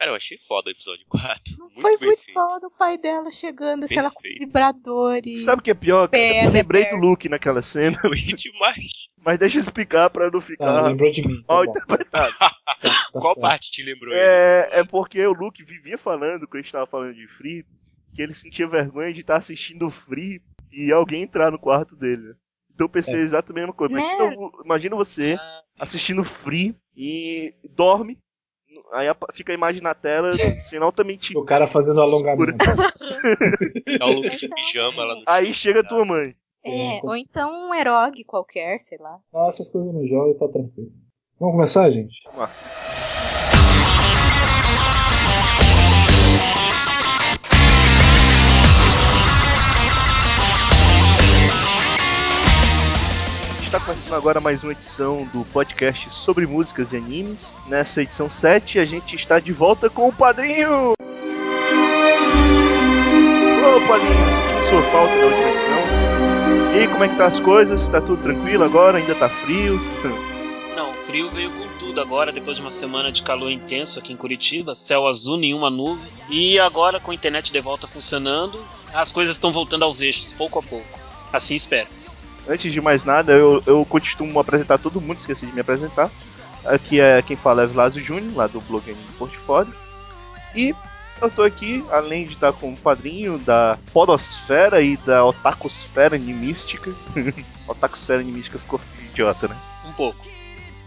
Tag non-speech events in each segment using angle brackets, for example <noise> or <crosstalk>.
Cara, eu achei foda o episódio 4. Não muito foi muito feito. foda o pai dela chegando, assim, ela com Perfeito. vibrador e... Sabe o que é pior? Perna, eu lembrei perna. do Luke naquela cena, Foi demais. mas deixa eu explicar pra não Ah, ficar lembrou de mim. Tá mal interpretado. Tá- tá <laughs> Qual certo. parte te lembrou ele? É, é porque o Luke vivia falando, quando a gente tava falando de Free, que ele sentia vergonha de estar assistindo o Free e alguém entrar no quarto dele. Então eu pensei É. exatamente a mesma coisa. Imagina, imagina você Ah, assistindo Free e dorme, aí fica a imagem na tela, sendo altamente. O cara fazendo alongamento. Tá <laughs> o de <laughs> pijama lá no Aí chega tua mãe. É, ou então um erogue qualquer, sei lá. Não, essas coisas no jogo tá tranquilo. Vamos começar, gente? Vamos lá. Está começando agora mais uma edição do podcast sobre músicas e animes. Nessa edição 7, a gente está de volta com o Padrinho! Ô Padrinho, sentimos sua falta na última edição. E aí, como é que tá as coisas? Tá tudo tranquilo agora? Ainda tá frio? <laughs> Não, frio veio com tudo agora, depois de uma semana de calor intenso aqui em Curitiba, céu azul, nenhuma nuvem. E agora, com a internet de volta funcionando, as coisas estão voltando aos eixos, pouco a pouco. Assim espero. Antes de mais nada, eu, eu costumo apresentar todo mundo, esqueci de me apresentar. Aqui é quem fala é Vlasio Júnior, lá do blog Anime Portfólio. E eu tô aqui, além de estar com o padrinho da Podosfera e da Otakosfera Animística. <laughs> Otakosfera Animística ficou idiota, né? Um pouco.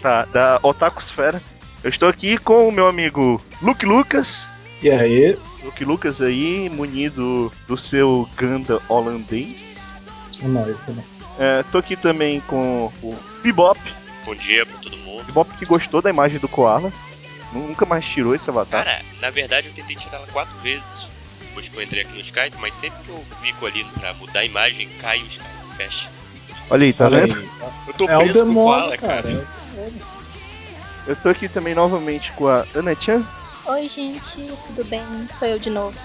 Tá, da Otakosfera. Eu estou aqui com o meu amigo Luke Lucas. E aí? Luke Lucas aí, munido do seu Ganda holandês. Nóis, é nóis. É, tô aqui também com o Bebop. Bom dia pra todo mundo. Bebop que gostou da imagem do Koala. Nunca mais tirou esse avatar. Cara, na verdade eu tentei tirar ela quatro vezes depois que eu entrei aqui no Skype, mas sempre que eu clico ali pra mudar a imagem, cai o Skype, fecha. Olha aí, tá Olha vendo? aí. <laughs> Eu tô É o preso com o demônio, Koala, cara. cara. Eu tô aqui também novamente com a Ana-chan. Oi, gente, tudo bem? Sou eu de novo.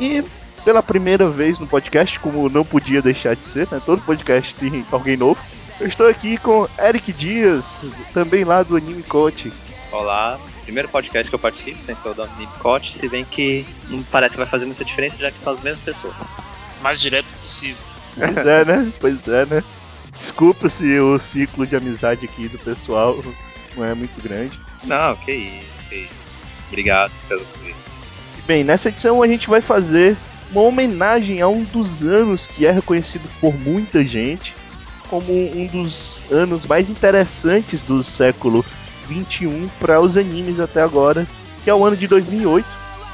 E pela primeira vez no podcast, como não podia deixar de ser, né? Todo podcast tem alguém novo. Eu estou aqui com Eric Dias, também lá do Anime Coach. Olá, primeiro podcast que eu participo, sem ser o da Nipcot, se bem que não parece que vai fazer muita diferença, já que são as mesmas pessoas. Mais direto possível. Pois é, né? Pois é, né? Desculpa se o ciclo de amizade aqui do pessoal não é muito grande. Não, que isso, que isso. Obrigado pelo convite. Bem, nessa edição a gente vai fazer uma homenagem a um dos anos que é reconhecido por muita gente como um dos anos mais interessantes do século 21 para os animes até agora, que é o ano de 2008.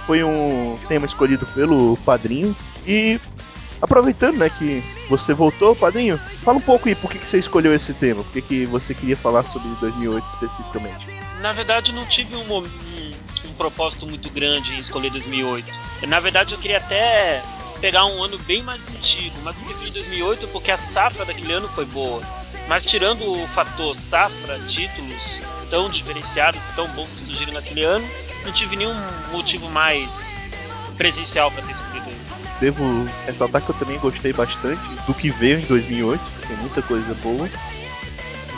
Foi um tema escolhido pelo padrinho e aproveitando, né, que você voltou, padrinho, fala um pouco aí por que, que você escolheu esse tema, por que, que você queria falar sobre 2008 especificamente. Na verdade, não tive um, mom- um, propósito muito grande em escolher 2008. Na verdade, eu queria até pegar um ano bem mais antigo, mas eu preferi 2008 porque a safra daquele ano foi boa. Mas tirando o fator safra, títulos tão diferenciados tão bons que surgiram naquele ano, não tive nenhum motivo mais presencial para ter escolhido ele. devo ressaltar que eu também gostei bastante do que veio em 2008, tem muita coisa boa.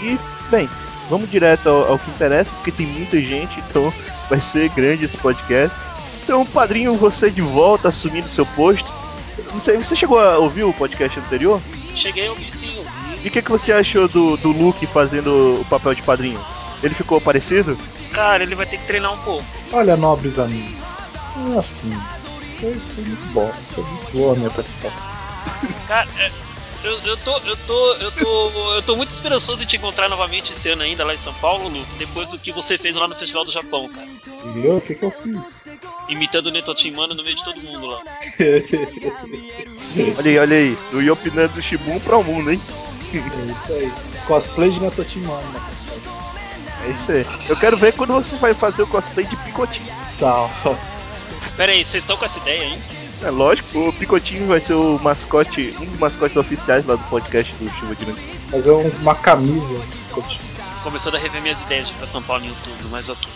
E, bem, vamos direto ao, ao que interessa, porque tem muita gente, então vai ser grande esse podcast. Então, padrinho, você de volta, assumindo seu posto. Não sei, você chegou a ouvir o podcast anterior? Cheguei a ouvir sim. E o que, que você achou do, do Luke fazendo o papel de padrinho? Ele ficou parecido? Cara, ele vai ter que treinar um pouco. Olha, nobres amigos. É assim. Foi, foi muito bom. Foi muito boa a minha participação. Cara, é, eu, eu tô, eu tô, eu tô, eu tô muito esperançoso em te encontrar novamente esse ano ainda lá em São Paulo, Luke, depois do que você fez lá no Festival do Japão, cara. E eu, o que que eu fiz? Imitando o Netotimano no meio de todo mundo lá. Olha aí, olha aí, o Yopinando do Shibun pra o mundo, hein? É isso aí. Cosplay de Natotimano, né, pessoal? É isso aí. Eu quero ver quando você vai fazer o cosplay de Picotinho. Tá, Pera aí, vocês estão com essa ideia, hein? É lógico, o Picotinho vai ser o mascote, um dos mascotes oficiais lá do podcast do Chuva de Noite. fazer um- uma camisa. Começando a rever minhas ideias de ir pra São Paulo em outubro, mas ok.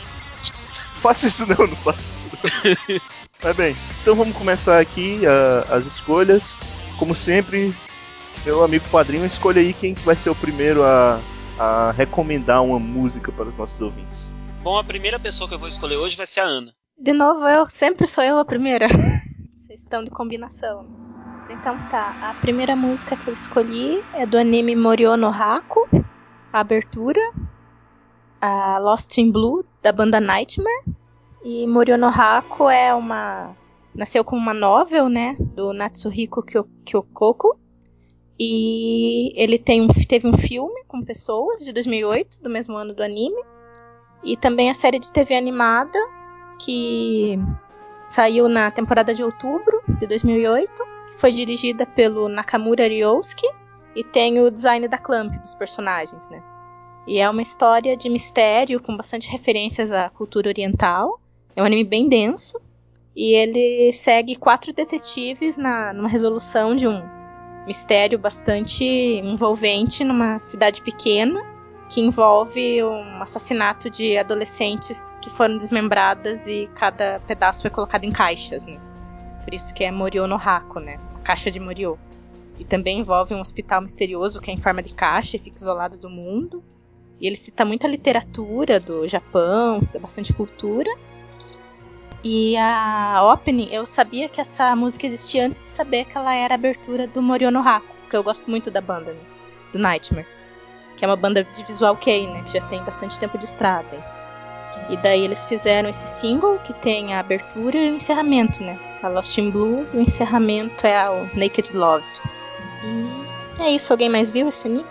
Faça isso não, não faça isso não. Mas <laughs> bem, então vamos começar aqui ah, as escolhas. Como sempre, meu amigo padrinho, escolha aí quem que vai ser o primeiro a, a recomendar uma música para os nossos ouvintes. Bom, a primeira pessoa que eu vou escolher hoje vai ser a Ana. De novo, eu sempre sou eu a primeira. <laughs> Vocês estão de combinação. Então tá, a primeira música que eu escolhi é do anime Moriono Haku, a abertura, a Lost in Blue, da banda Nightmare. E Moriono Haku é uma. Nasceu como uma novel, né? Do Natsuhiko Kyokoko. E ele tem um, teve um filme com pessoas de 2008, do mesmo ano do anime. E também a série de TV animada, que saiu na temporada de outubro de 2008, que foi dirigida pelo Nakamura Ryousuke e tem o design da Clamp dos personagens, né? E é uma história de mistério com bastante referências à cultura oriental. É um anime bem denso e ele segue quatro detetives na, numa resolução de um mistério bastante envolvente numa cidade pequena que envolve um assassinato de adolescentes que foram desmembradas e cada pedaço foi colocado em caixas, né? Por isso que é Morio no Hako, né? Caixa de Morio. E também envolve um hospital misterioso que é em forma de caixa e fica isolado do mundo. E ele cita muita literatura do Japão, cita bastante cultura. E a opening, eu sabia que essa música existia antes de saber que ela era a abertura do Morio no Hako, que eu gosto muito da banda, né? do Nightmare que é uma banda de visual kei, né, que já tem bastante tempo de estrada. E daí eles fizeram esse single que tem a abertura e o encerramento, né? A Lost in Blue e o encerramento é o Naked Love. E é isso, alguém mais viu esse anime?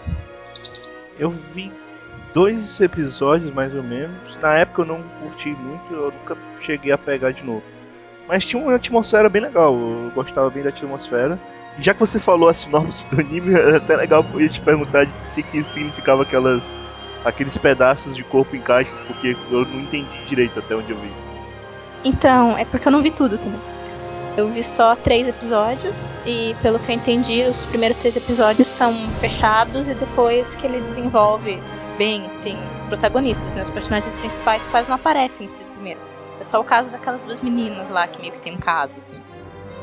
Eu vi dois episódios mais ou menos. Na época eu não curti muito, eu nunca cheguei a pegar de novo. Mas tinha uma atmosfera bem legal, eu gostava bem da atmosfera. Já que você falou a sinopse do anime, <laughs> é até legal eu te perguntar o que, que significava aquelas, aqueles pedaços de corpo em caixas, porque eu não entendi direito até onde eu vi. Então, é porque eu não vi tudo também. Eu vi só três episódios e, pelo que eu entendi, os primeiros três episódios são fechados e depois que ele desenvolve bem, assim, os protagonistas, né? Os personagens principais quase não aparecem nos três primeiros. É só o caso daquelas duas meninas lá que meio que tem um caso, assim.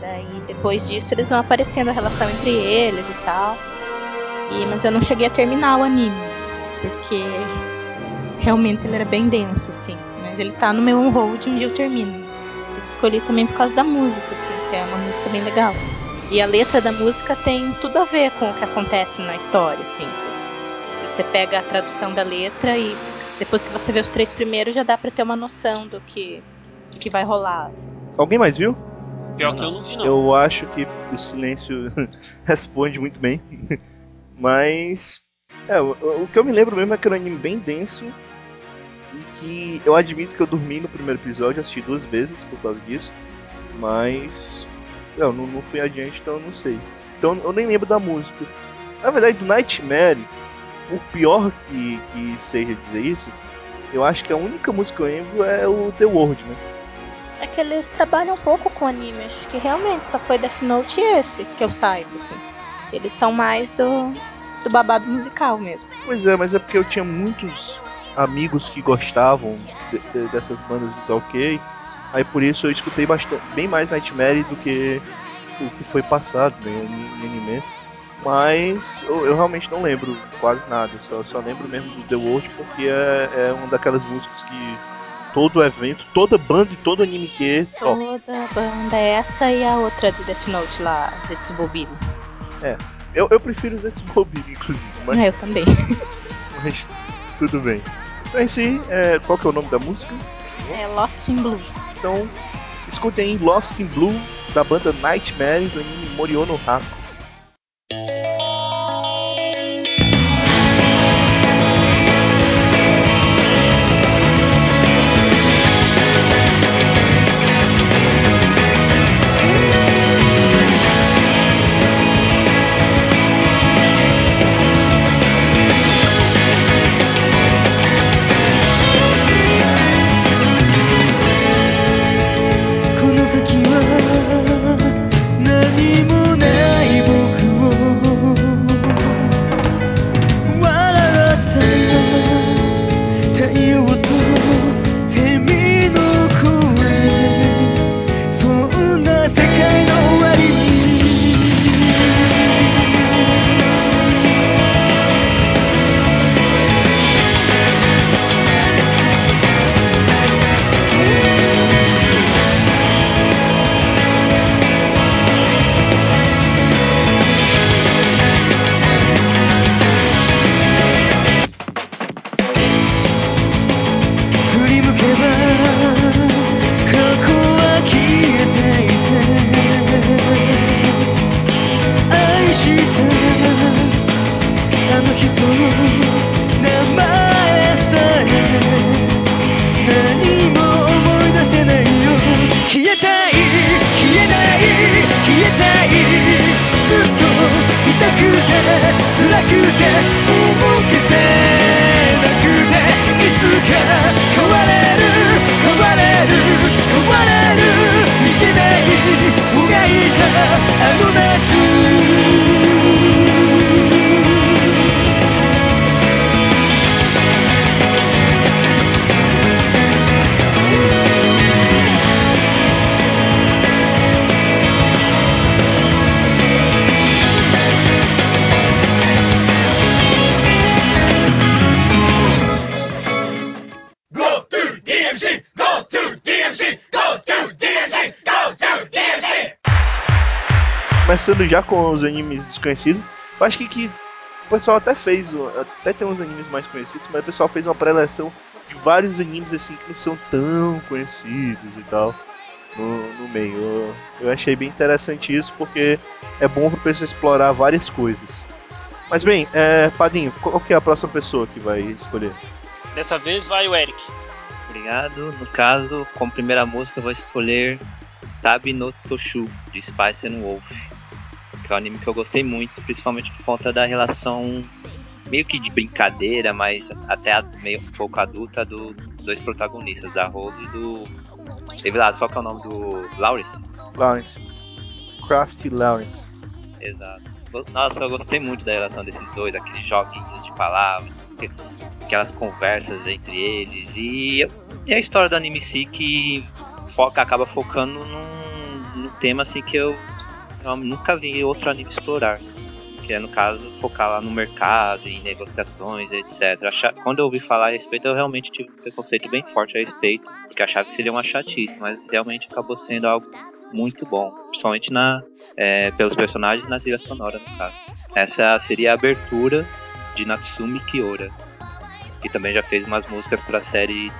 Daí depois disso eles vão aparecendo a relação entre eles e tal. E, mas eu não cheguei a terminar o anime, porque realmente ele era bem denso, assim. Mas ele tá no meu on-hold um dia eu termino. Eu escolhi também por causa da música, assim, que é uma música bem legal. E a letra da música tem tudo a ver com o que acontece na história, assim. Se, você pega a tradução da letra e depois que você vê os três primeiros já dá para ter uma noção do que, que vai rolar. Assim. Alguém mais viu? Pior que eu não vi, não. Eu acho que o silêncio <laughs> responde muito bem. <laughs> Mas. É, o, o, que eu me lembro mesmo é que era um anime bem denso. E que eu admito que eu dormi no primeiro episódio, assisti duas vezes por causa disso. Mas. Eu não, não fui adiante, então eu não sei. Então eu nem lembro da música. Na verdade, do Nightmare, por pior que, que seja dizer isso, eu acho que a única música que eu lembro é o The World, né? É que eles trabalham um pouco com anime. Acho que realmente só foi Death Note esse que eu saiba, assim. Eles são mais do, do babado musical mesmo. Pois é, mas é porque eu tinha muitos amigos que gostavam de, de, dessas bandas de ok. Aí por isso eu escutei bastante, bem mais Nightmare do que o que foi passado né, em, animes. Mas eu, eu, realmente não lembro quase nada, só, só lembro mesmo do The World porque é, é uma daquelas músicas que todo evento, toda banda e todo anime que é. Toda banda, essa e a outra de Death Note lá, Zetsubobili. É, eu, eu prefiro Zetsubobili, inclusive. Mas... É, eu também. <laughs> mas tudo bem. Então, em si, é, qual que é o nome da música? É Lost in Blue. Então, escutem aí Lost in Blue, da banda Nightmare, do anime Moriono Haku. Começando já com os animes desconhecidos, eu acho que, que o pessoal até fez, até tem uns animes mais conhecidos, mas o pessoal fez uma preleção de vários animes assim que não são tão conhecidos e tal no, no meio. Eu, eu achei bem interessante isso porque é bom para pessoa explorar várias coisas. Mas bem, é, Padinho, qual que é a próxima pessoa que vai escolher? Dessa vez vai o Eric. Obrigado. No caso, como primeira música, eu vou escolher Tabi no Toshu, de Spice and Wolf. Que é um anime que eu gostei muito, principalmente por conta da relação meio que de brincadeira, mas até meio um pouco adulta do- dos dois protagonistas, da Rose e do. Teve lá, qual que é o nome do. Lawrence? Lawrence. Crafty Lawrence. Exato. Nossa, eu gostei muito da relação desses dois, aqueles joguinhos de palavras, que- aquelas conversas entre eles. E, e a história do anime si que foca, acaba focando num, num tema assim que eu, eu nunca vi outro anime explorar. Que é, no caso, focar lá no mercado, em negociações, etc. Quando eu ouvi falar a respeito, eu realmente tive um preconceito bem forte a respeito, porque achava que seria uma chatice, mas realmente acabou sendo algo muito bom, principalmente na, é, pelos personagens e na trilha sonora, no caso. Essa seria a abertura de Natsumi Kiora, que também já fez umas músicas para a série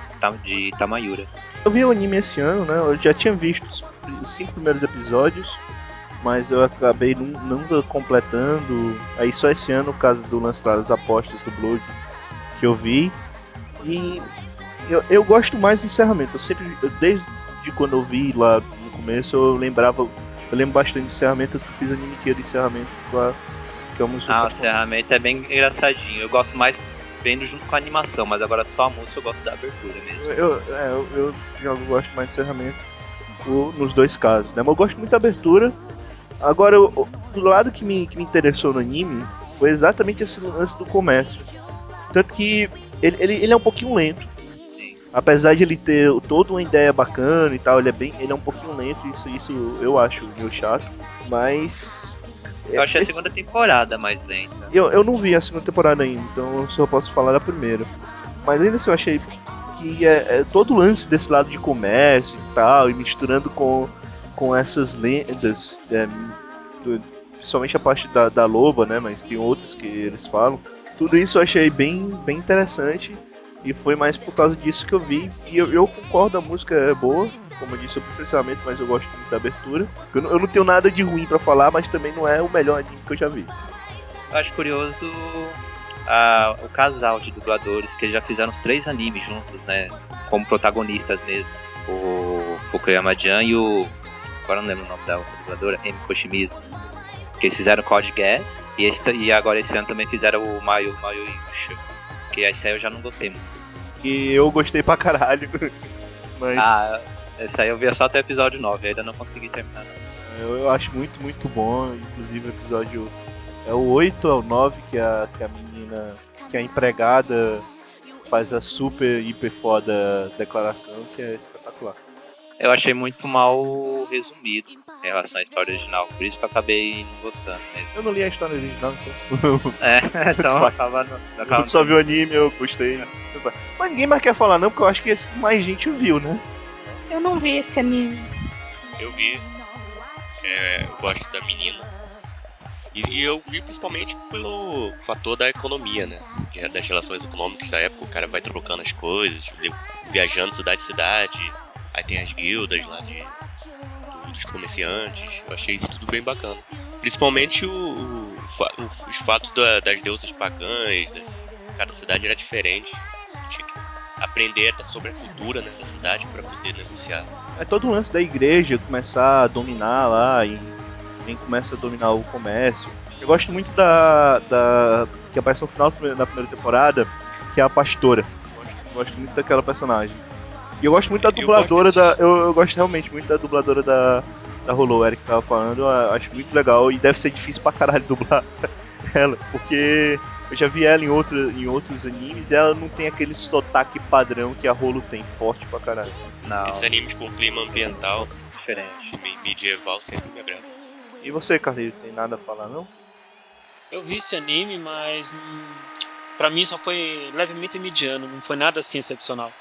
de Tamayura. Eu vi o anime esse ano, né? Eu já tinha visto os cinco primeiros episódios, mas eu acabei nunca completando. Aí só esse ano, por causa do lance das apostas do blog, que eu vi. E eu, eu gosto mais do encerramento. Eu sempre, eu- desde quando eu vi lá no começo, eu lembrava. Eu lembro bastante do encerramento, eu fiz anime que do encerramento lá. Que é uma música Ah, o eu- encerramento é bem engraçadinho. Eu gosto mais vendo junto com a animação, mas agora só a música eu gosto da abertura mesmo. Eu, eu, é, eu, eu jogo, gosto mais de encerramento o- nos dois casos, né? Mas eu gosto muito da abertura. Agora, o, o- do lado que me, que me interessou no anime foi exatamente esse lance do comércio. Tanto que ele, ele, ele é um pouquinho lento. Sim. Apesar de ele ter toda uma ideia bacana e tal, ele é bem. Ele é um pouquinho lento, isso, isso eu acho meio chato. Mas. Eu achei a esse- segunda temporada mais lenta. eu, eu não vi a segunda temporada ainda, então eu só posso falar da primeira. Mas ainda assim eu achei que é, é todo o lance desse lado de comércio e tal, e misturando com, com essas lendas, é, do- principalmente a parte da, da loba, né? Mas tem outras que eles falam. Tudo isso eu achei bem, bem interessante. E foi mais por causa disso que eu vi. E eu, eu concordo, a música é boa. Como eu disse, eu prefiro mas eu gosto muito da abertura. Eu não, eu não tenho nada de ruim pra falar, mas também não é o melhor anime que eu já vi. Eu acho curioso ah, o casal de dubladores, que já fizeram os três animes juntos, né? Como protagonistas mesmo. O Fukuyama-chan e o... Agora não lembro o nome da outra dubladora, Emi Koshimizu. Que eles fizeram Code Gas e, esse, e agora esse ano também fizeram o Mayu Mayu Yusha. Que esse aí eu já não gostei muito. E eu gostei pra caralho. <laughs> Mas Ah, esse aí eu vi só até o episódio 9, ainda não consegui terminar. eu, eu acho muito, muito bom. Inclusive o episódio é o 8, é o 9, que a, que a menina, que a empregada faz a super, hiper foda declaração, que é espetacular. Eu achei muito mal resumido em relação à história original, por isso que eu acabei não gostando mesmo. Eu não li a história original, então. <laughs> É, então acaba, no- eu acaba só vi o anime, eu gostei. Mas ninguém mais quer falar, não, porque eu acho que esse mais gente viu, né? Eu não vi esse anime. Eu vi. É, eu gosto da menina. E, e eu vi principalmente pelo fator da economia, né? É Das relações econômicas da época, o cara vai trocando as coisas, viajando cidade em cidade. Aí tem as guildas lá de, do- dos comerciantes. Eu achei isso tudo bem bacana. Principalmente o, o o- os fatos da- das deusas pagãs. né? Cada cidade era diferente. Tinha que aprender sobre a cultura né, da cidade para poder negociar. É todo o lance da igreja começar a dominar lá e quem começa a dominar o comércio. Eu gosto muito da. da que aparece no final da primeira- da primeira temporada, que é a pastora. Gosto, gosto muito daquela personagem. E eu gosto muito da dubladora da. Eu, eu gosto realmente muito da dubladora da. Da Rolou, o Eric tava falando, eu acho muito legal e deve ser difícil pra caralho <laughs> dublar ela, porque eu já vi ela em, outra, em outros animes e ela não tem aquele sotaque padrão que a Rolo tem, forte pra caralho. Não, Esses animes com clima ambiental, diferente. me- medieval, sempre me agrada. E você, Carlinhos, tem nada a falar não? Eu vi esse anime, mas hum, pra mim só foi levemente mediano, não foi nada assim excepcional.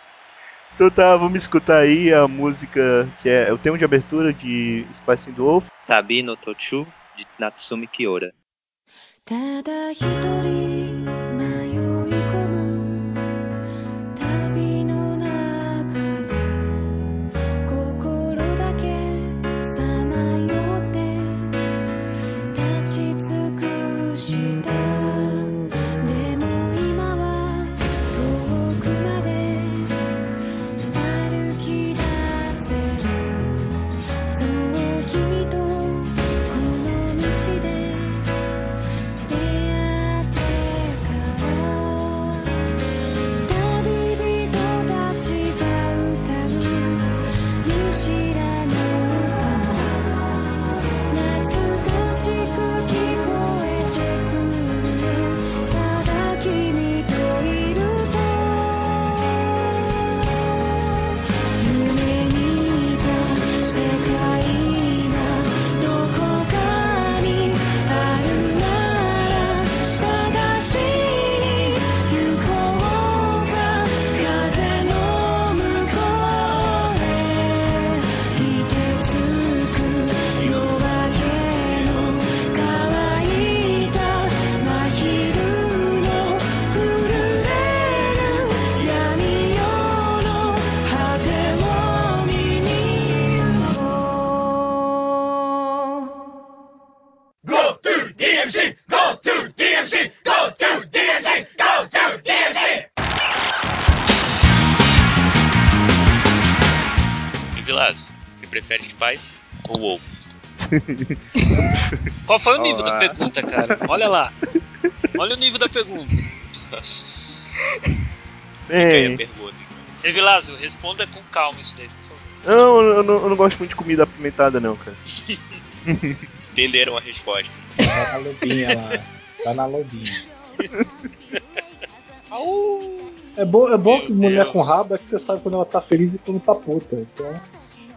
Então tá, vamos escutar aí a música que é o tema de abertura de Spice Wolf. Tabi no Tochu, de Natsumi Kiora. ただ一人迷い込む旅の中で心だけさまよって立ち尽くした <laughs> Qual foi o nível Olá. da pergunta, cara? Olha lá. Olha o nível da pergunta. Bem, pergunta, então. Evilásio, responda com calma isso daí, por favor. não eu, não, eu não gosto muito de comida apimentada não, cara. <laughs> Entenderam a resposta. Tá na lobinha lá. Tá na lobinha. É bom, é bom Meu que mulher Deus. com rabo é que você sabe quando ela tá feliz e quando tá puta. Então.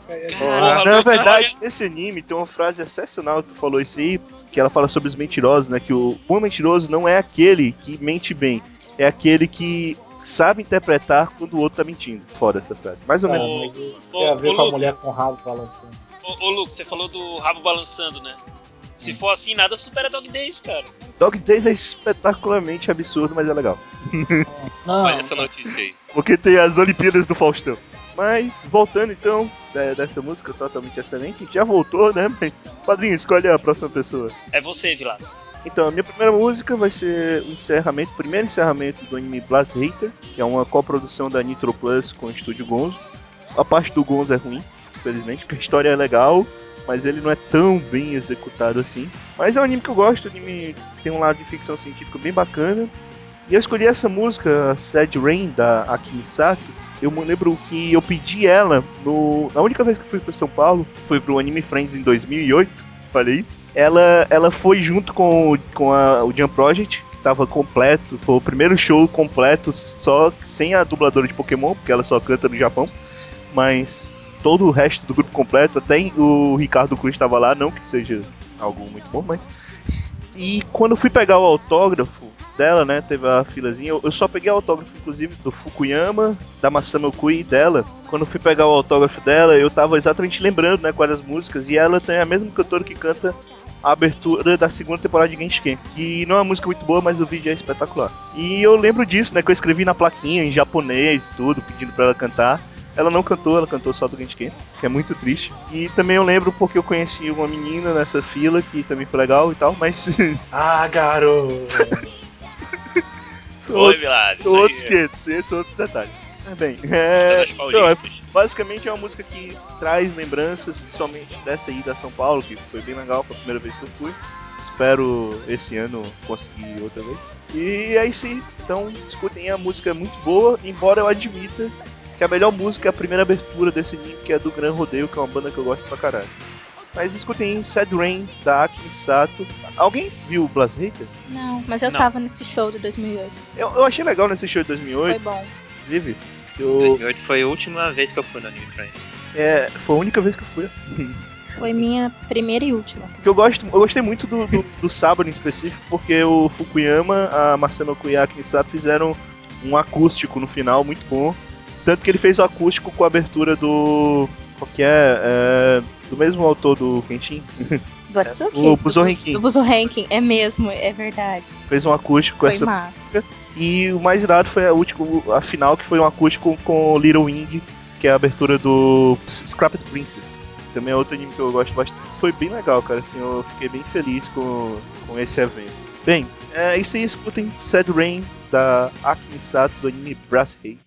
É, é- Porra, Na verdade, nesse anime tem uma frase excepcional, tu falou isso aí, que ela fala sobre os mentirosos, né? Que o bom mentiroso não é aquele que mente bem, é aquele que sabe interpretar quando o outro tá mentindo. Foda essa frase. Mais ou menos. assim. o- tem a ver ô, com a mulher com rabo balançando. Ô, ô Luke, você falou do rabo balançando, né? Se for assim, nada supera Dog Days, cara. Dog Days é espetacularmente absurdo, mas é legal. Não, Olha essa notícia aí. Porque tem as Olimpíadas do Faustão. Mas, voltando então de- dessa música totalmente excelente, já voltou, né? <laughs> Mas, padrinho, escolhe a próxima pessoa. É você, Vilas. Então, a minha primeira música vai ser o encerramento, o primeiro encerramento do anime Blast Hater, que é uma coprodução da Nitro Plus com o estúdio Gonzo. A parte do Gonzo é ruim, infelizmente, porque a história é legal, mas ele não é tão bem executado assim. Mas é um anime que eu gosto, o anime tem um lado de ficção científica bem bacana. E eu escolhi essa música, Sad Rain, da Akimi Sato. Eu me lembro que eu pedi ela no. Única vez que fui para São Paulo, foi pro Anime Friends em 2008, falei. Ela, ela foi junto com, com a, o Jump Project, que tava completo. Foi o primeiro show completo, só sem a dubladora de Pokémon, porque ela só canta no Japão. Mas todo o resto do grupo completo, até o Ricardo Cruz estava lá, não que seja algo muito bom, mas. E quando eu fui pegar o autógrafo dela, né, teve a filazinha, eu, eu só peguei o autógrafo, inclusive, do Fukuyama, da Masami Okui e dela. Quando eu fui pegar o autógrafo dela, eu tava exatamente lembrando, né, quais as músicas, e ela tem a mesma cantora que canta a abertura da segunda temporada de Genshin, que não é uma música muito boa, mas o vídeo é espetacular. E eu lembro disso, né, que eu escrevi na plaquinha em japonês, tudo, pedindo pra ela cantar. Ela não cantou, ela cantou só do Genshin, que é muito triste. E também eu lembro porque eu conheci uma menina nessa fila que também foi legal e tal, mas <laughs> Ah, garoto! <laughs> são outros, Vilas. são outros 500, esses são outros detalhes. É bem, é, não, é, basicamente é uma música que traz lembranças, principalmente dessa ida a São Paulo, que foi bem legal, foi a primeira vez que eu fui. Espero esse ano conseguir outra vez. E é isso aí. Então, escutem, a música é muito boa, embora eu admita que a melhor música é a primeira abertura desse anime, que é do Gran Rodeio, que é uma banda que eu gosto pra caralho. Mas escutem Sad Rain, da Akimi Sato. Alguém viu o Blast Hater? Não, mas eu Não. tava nesse show de 2008. Eu, eu achei legal nesse show de Foi 2008, bom. inclusive. Que eu, 2008 foi a última vez que eu fui no Anime Friends. é, foi a única vez que eu fui. <laughs> Foi minha primeira e última. Porque eu, gosto, eu gostei muito do, do, do sábado em específico, porque o Fukuyama, a Masano Kui e a Akimi Sato fizeram um acústico no final muito bom. Tanto que ele fez o acústico com a abertura do. Qual que é? É, do mesmo autor do Kenshin. Do Atsuki? <laughs> o Buzo Renkin. Do Buzo Ranking, é mesmo, é verdade. Fez um acústico com Foi essa. massa. E o mais irado foi a última, a final, que foi um acústico com Little Wing, que é a abertura do Scrapped Princess. Também é outro anime que eu gosto bastante. Foi bem legal, cara. Assim, eu fiquei bem feliz com, com esse evento. Bem, é isso aí. Escutem Sad Rain da Akimi Sato do anime Brass Hater.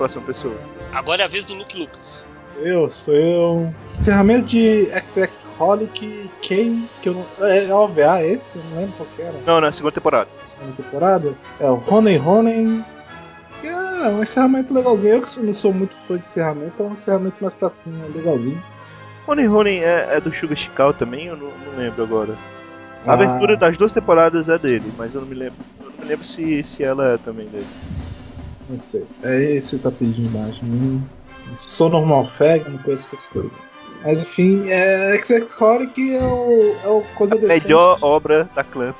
Próxima pessoa? Agora é a vez do Luke Lucas. Eu, sou eu. Encerramento de XX Holic K, que eu não. É, é OVA esse? Eu não lembro qual que era. Não, na segunda temporada. Segunda temporada. É o Honey Honey. Que É um encerramento legalzinho. Eu que não sou muito fã de encerramento, é um encerramento mais pra cima, legalzinho. Honey Honey é, é do Suga Shikao também? Eu não, não lembro agora. A Ah. abertura das duas temporadas é dele, mas eu não me lembro. Eu não me lembro se, se ela é também dele. Não sei. É esse tá pedindo embaixo. Hum, sou normal fag, não conheço essas coisas. Mas enfim, é, XX Holic é o, é o coisa decente. Melhor obra da Clamp.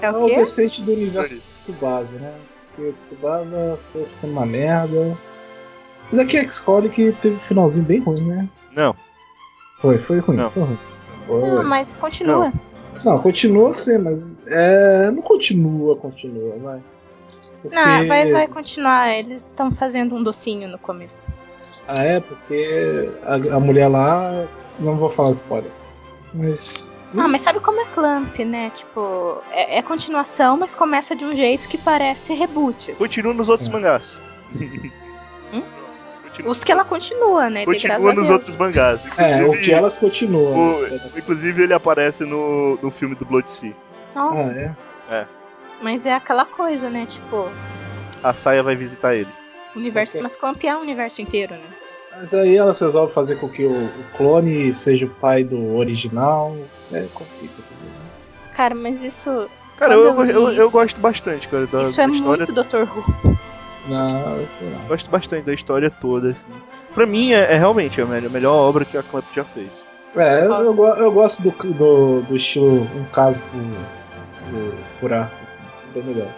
É o o decente do universo Tsubasa, né? Porque o Tsubasa foi ficando uma merda. Apesar que X-Holic teve um finalzinho bem ruim, né? Não. Foi, foi ruim, Não. foi ruim. Foi. Não, mas continua. Não, continua sim, mas é, não continua, continua, vai. Porque, Não, vai, vai continuar. Eles estão fazendo um docinho no começo. Ah, é, porque a, a mulher lá. Não vou falar spoiler. Mas. Ah, mas sabe como é Clamp, né? Tipo, é, é continuação, mas começa de um jeito que parece reboot. assim. Continua nos outros É. mangás. Hum? Continua, Os que ela continua, né? Continua nos Deus. outros mangás. É, o que elas continuam. o- né? inclusive ele aparece no, no filme do Blood Sea. Nossa, Ah, é? Mas é aquela coisa, né? Tipo, A Saia vai visitar ele. universo. Mas Clamp é o universo inteiro, né? Mas aí elas resolvem fazer com que o, clone seja o pai do original. É, complica tudo. Né? Cara, mas isso. Cara, eu, eu eu, eu isso- gosto bastante, cara, da, isso da é história. muito Dr. Who. Não, sei lá. Gosto bastante da história toda, assim. Pra mim, é, é realmente a melhor, a melhor obra que a Clamp já fez. É, eu, eu, eu gosto do, do, do estilo um caso por, por, por arco, assim, é legal.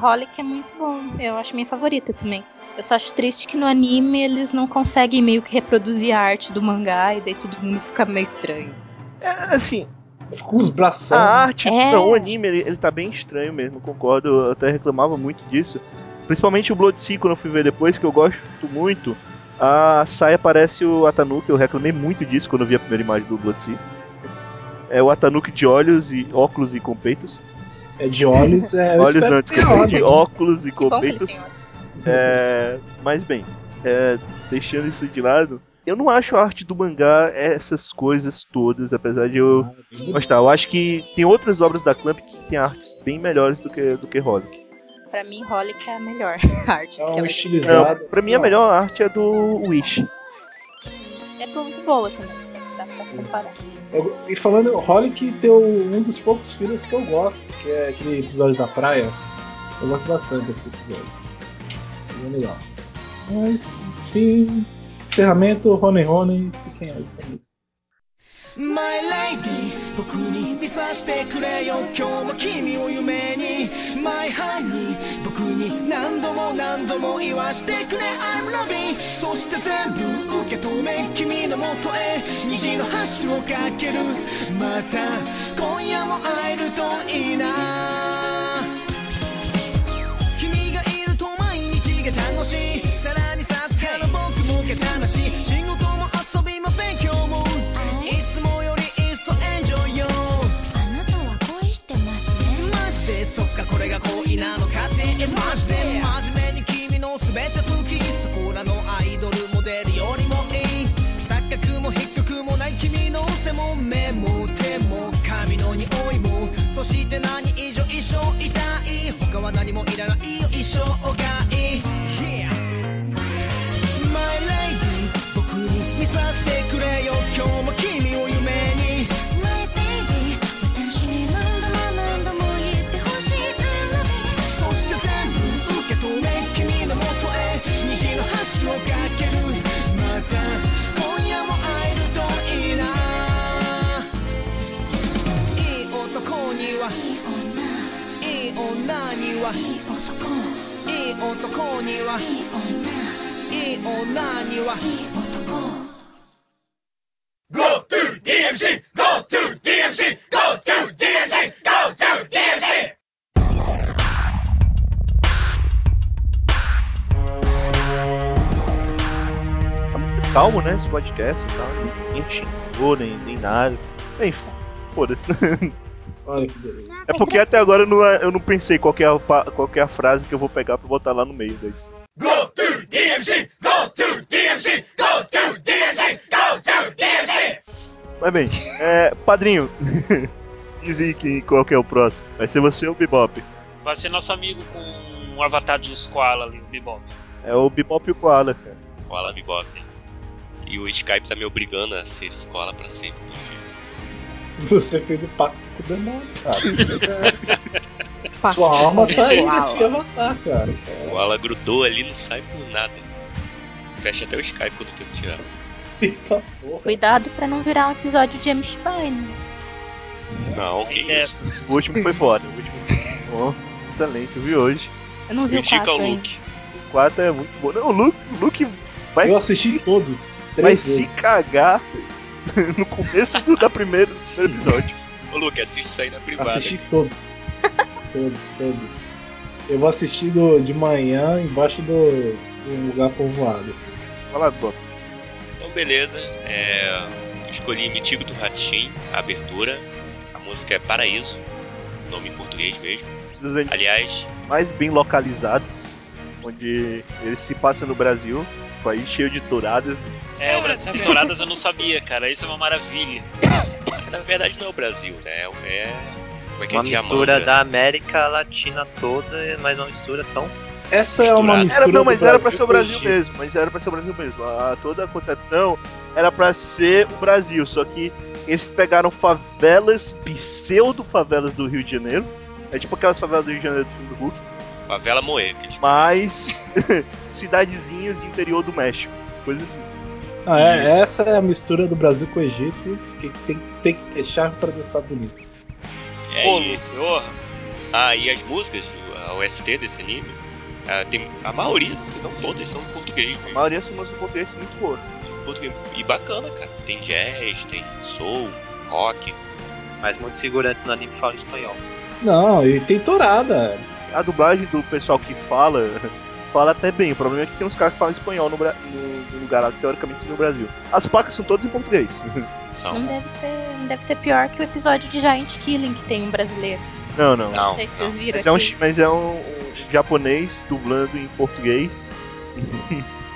Holic é muito bom. Eu acho minha favorita também. Eu só acho triste que no anime eles não conseguem meio que reproduzir a arte do mangá e daí todo mundo fica meio estranho. assim. É, assim, Com os bração. a arte, É. não, o anime, ele, ele tá bem estranho mesmo, concordo. Eu até reclamava muito disso. Principalmente o Blood Sea, quando eu fui ver depois, que eu gosto muito. A saia parece o Atanuki, eu reclamei muito disso quando eu vi a primeira imagem do Blood Sea. É o Atanuki de olhos e óculos e com peitos. É de olhos, é. olhos não, desculpa, de óculos e olhos. É, mas bem, é, deixando isso de lado, eu não acho a arte do mangá essas coisas todas, apesar de eu Ah, gostar. Eu acho que tem outras obras da Clamp que tem artes bem melhores do que do que Holic. Pra mim, Holic é a melhor <laughs> arte É que um ela estilizado. É, pra mim a melhor arte é do Wish. É muito boa também. Dá pra comparar. Eu- e falando, Holic tem um dos poucos filmes que eu gosto, que é aquele episódio da praia. Eu gosto bastante daquele episódio. É bem legal. Mas, enfim, encerramento, Rony Rony, fiquem aí com isso. My lady 僕に見さしてくれよ今日も君を夢に My honey 僕 に何度も何度も言わしてくれ。I'm loving そして全部受け止め君のもとへ。虹の橋を架ける。また今夜も会えるといいな。か esse podcast e tal. Ninguém xingou, nem, nem nada. Bem, foda-se. <laughs> Olha que beleza. É porque até agora eu não, eu não pensei qual que, é a, qual que é a frase que eu vou pegar pra botar lá no meio da edição. Go to DMC! Go to DMC! Go to DMC! Go to DMC! Mas bem, é, padrinho, <laughs> diz aí que, qual que é o próximo. Vai ser você ou o Bebop? Vai ser nosso amigo com o avatar dos Koala ali, o Bebop. É o Bebop e o Koala, cara. Koala Bebop. E o Skype tá me obrigando a ser escola pra sempre. Você fez o pacto com o demônio, cara. <laughs> É. Sua alma tá aí nesse avatar, cara. O Koala grudou ali não sai por nada. Fecha até o Skype quando tenho que tirar. Eita porra. Cuidado pra não virar um episódio de Amish-Pai, né? Não, que isso. Dessas. O último foi foda. O último foi bom, excelente, eu vi hoje. Eu não vi o Critica 4 o. Luke. O 4 é muito bom. Não, o Luke, o Luke vai, Eu assisti se, todos. vai Três se vezes. cagar <laughs> no começo do, da primeiro, do primeiro episódio. Ô Luke, assiste isso aí na privada. Assisti todos. todos, todos. Eu vou assistir do, de manhã embaixo do, do lugar povoado, assim. Vai lá, Bob. Então beleza, é, escolhi Mitigo do Ratinho, a abertura. A música é Paraíso, nome em português mesmo. Dos Aliás, mais bem localizados, onde ele se passa no Brasil, país cheio de touradas. É, o Brasil tem touradas eu não sabia, cara. Isso é uma maravilha. na verdade não é o Brasil, né? É. Como é que Uma é? mistura da América Latina toda, mas uma mistura tão Essa é uma mistura Era, não, mas era pra ser o Brasil mesmo. Mas era pra ser o Brasil mesmo. A, toda a concepção era pra ser o Brasil. Só que eles pegaram favelas, pseudo-favelas do Rio de Janeiro. É tipo aquelas favelas do Rio de Janeiro do filme do Hulk. Favela Moe. Mas <laughs> cidadezinhas de interior do México. Coisa assim. Ah, é, essa é a mistura do Brasil com o Egito, que tem, tem que ter chave pra dançar bonito. É Ô, isso. porra. Ah, e as músicas, a OST desse anime, ah, tem, a maioria, se não todas, são em português. A Né? maioria são músicas em português muito boas. Português. E bacana, cara. Tem jazz, tem soul, rock. Mas muitos figurantes no anime falam espanhol. Não, e tem tourada. A dublagem do pessoal que fala, <laughs> fala até bem. O problema é que tem uns caras que falam espanhol no, no- no lugar teoricamente seria o Brasil. As placas são todas em português. <laughs> Não deve ser, não deve ser pior que o episódio de Giant Killing que tem um brasileiro. Não, não. Não. Não sei se vocês viram Mas é, um, mas é um, um japonês dublando em português,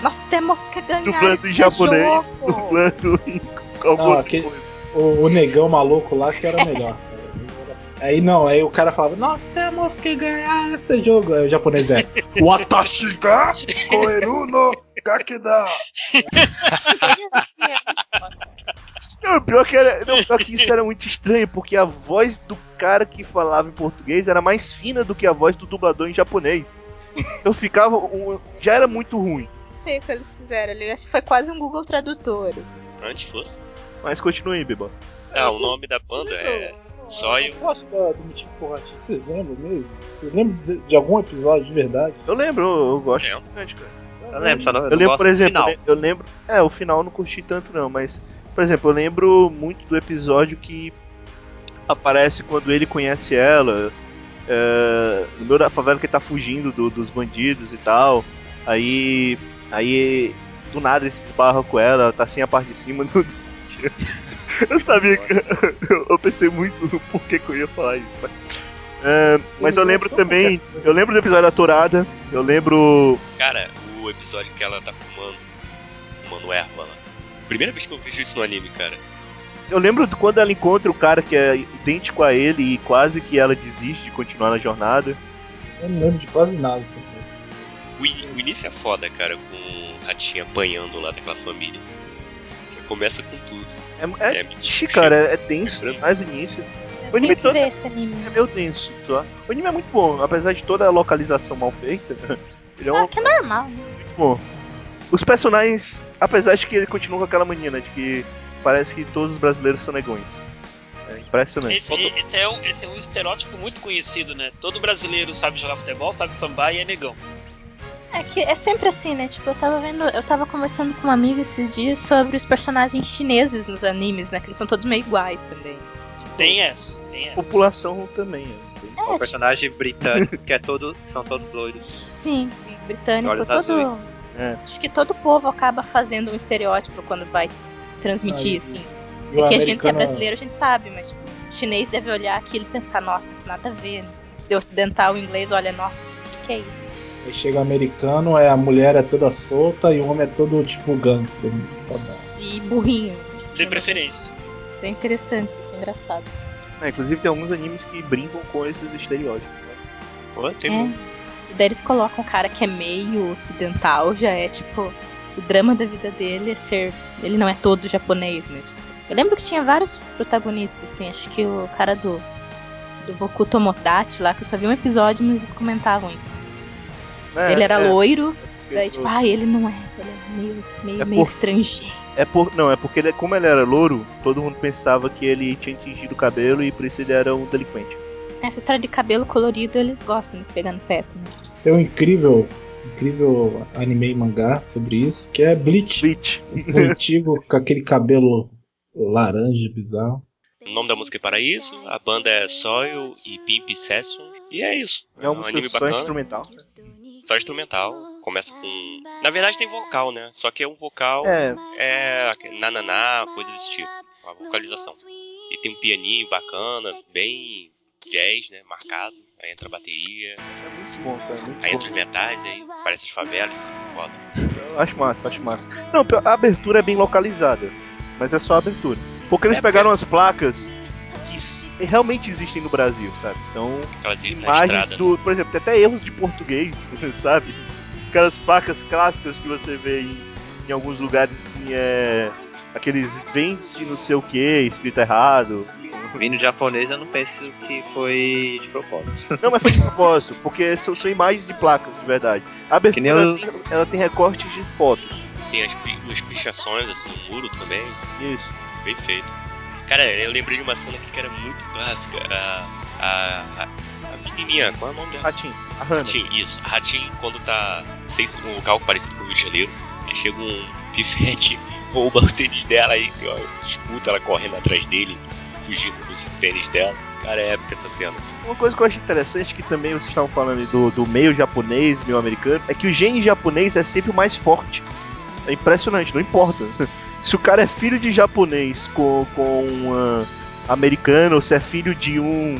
Nós temos que ganhar dublando em japonês, jogo. dublando em <laughs> alguma Ah, aquele- coisa. O, o negão maluco lá que era melhor. Aí não, aí o cara falava, nós temos que ganhar este jogo. Aí o japonês é. Watashi ga koeru no kakeda. <laughs> Não, pior que, era, não, pior que isso era muito estranho, porque a voz do cara que falava em português era mais fina do que a voz do dublador em japonês. Eu ficava. um- já era muito ruim. Não sei o que eles fizeram ali. Acho que foi quase um Google Tradutor. assim. Antes fosse. Mas continue aí, Biba. Ah, o nome da banda é Zóio. Eu gosto da, do motivo porratinho. Vocês lembram mesmo? Vocês lembram de, de algum episódio de verdade? Eu lembro, eu, eu gosto bastante, cara. Eu lembro, só não, eu Eu lembro, por exemplo, final. eu le- eu lembro. É, o final eu não curti tanto não, mas. Por exemplo, eu lembro muito do episódio que aparece quando ele conhece ela. É, no meio da favela que ele tá fugindo do- dos bandidos e tal. Aí. Aí. Do nada ele se esbarra com ela, ela tá sem a parte de cima do. Eu sabia que. Eu, <laughs> eu pensei muito no porquê que eu ia falar isso. Mas, É, mas eu lembro também. Eu lembro do episódio da Torada. Eu lembro. Cara, o episódio que ela tá fumando. Fumando erva lá. Primeira vez que eu vejo isso no anime, cara. Eu lembro de quando ela encontra o cara que é idêntico a ele e quase que ela desiste de continuar na jornada. Eu não lembro de quase nada. Assim. O, in- o início é foda, cara, com o ratinho apanhando lá daquela família. Começa com tudo. É, é, É, ixi, cara, é, é tenso, mais o início. O anime todo ver esse anime. é meio denso, tá? O anime é muito bom, apesar de toda a localização mal feita. <laughs> Ele é um, Ah, que é normal, né? muito bom. Os personagens, apesar de que ele continua com aquela mania, né, de que parece que todos os brasileiros são negões. É impressionante. Esse, esse é um, esse é um estereótipo muito conhecido, né? Todo brasileiro sabe jogar futebol, sabe sambar e é negão. É que é sempre assim, né? Tipo, eu tava vendo, eu tava conversando com uma amiga esses dias sobre os personagens chineses nos animes, né? Que eles são todos meio iguais também. Tem essa, tem essa. População também. É. É, O tipo, personagem britânico, que é todo, são todos loiros. sim, britânico, todo. É. Acho que todo povo acaba fazendo um estereótipo quando vai transmitir, Aí, assim. E o É que a gente que é brasileiro, a gente sabe, mas tipo, o chinês deve olhar aquilo e pensar, nossa, nada a ver, né? De ocidental, o inglês, olha, nossa, o que, que é isso? Aí chega americano, é a mulher é toda solta e o homem é todo tipo gangster. De burrinho. De preferência. É interessante, isso é engraçado. É, inclusive tem alguns animes que brincam com esses estereótipos. Pô, tem É. muito. E daí eles colocam um cara que é meio ocidental, já é tipo. O drama da vida dele é ser. Ele não é todo japonês, né? Tipo, eu lembro que tinha vários protagonistas, assim. Acho que o cara do. Do Boku Tomodachi lá, que eu só vi um episódio, mas eles comentavam isso. É, ele era é, loiro, porque daí tipo, ah, ele não é. Ele é meio, meio, É meio por- estrangeiro. É por, não, é porque ele, como ele era louro, todo mundo pensava que ele tinha tingido o cabelo e por isso ele era um delinquente. Essa história de cabelo colorido eles gostam de pegar no pé também. Tem um incrível, incrível anime e mangá sobre isso, que é Bleach. Bleach. O antigo com aquele cabelo laranja bizarro. O nome da música é Paraíso, a banda é Soil e Pimp Session. E é isso. É uma um música anime só bacana, instrumental. Só instrumental. Começa com. Na verdade tem vocal, né? Só que é um vocal. É, É. Nananá, coisa desse tipo. Uma vocalização. E tem um pianinho bacana, bem jazz, né? Marcado. Aí entra a bateria, é muito bom, cara. Aí bom. entra os metais, aí parece as favelas. Foda. Eu acho massa, acho massa. Não, a abertura é bem localizada, mas é só a abertura. Porque eles É, pegaram as placas que realmente existem no Brasil, sabe? Então, imagens estrada. do. Por exemplo, tem até erros de português, <laughs> sabe? Aquelas placas clássicas que você vê em, em alguns lugares assim, é. Aqueles vende-se não sei o que, escrito errado. Vindo japonês, eu não penso que foi de propósito. Não, mas foi de propósito, porque são, são imagens de placas, de verdade. A abertura, tem- ela tem recortes de fotos. Tem as, as pichações assim no muro também. Isso. Bem feito. Cara, eu lembrei de uma cena aqui que era muito clássica. A, a, a, menininha, qual é o nome dela? Ratinho, a Hannah. Ratinho, isso. Ratinho, quando tá sei se um local parecido com o Rio de Janeiro, aí chega um pivete, rouba o tênis dela e uma disputa, ela correndo atrás dele, fugindo dos tênis dela. Cara, é épica essa cena. Uma coisa que eu acho interessante, que também vocês estavam falando do, do meio japonês, meio americano, é que o gene japonês é sempre o mais forte. É impressionante, não importa. <laughs> Se o cara é filho de japonês com, com uma americano, ou se é filho de um.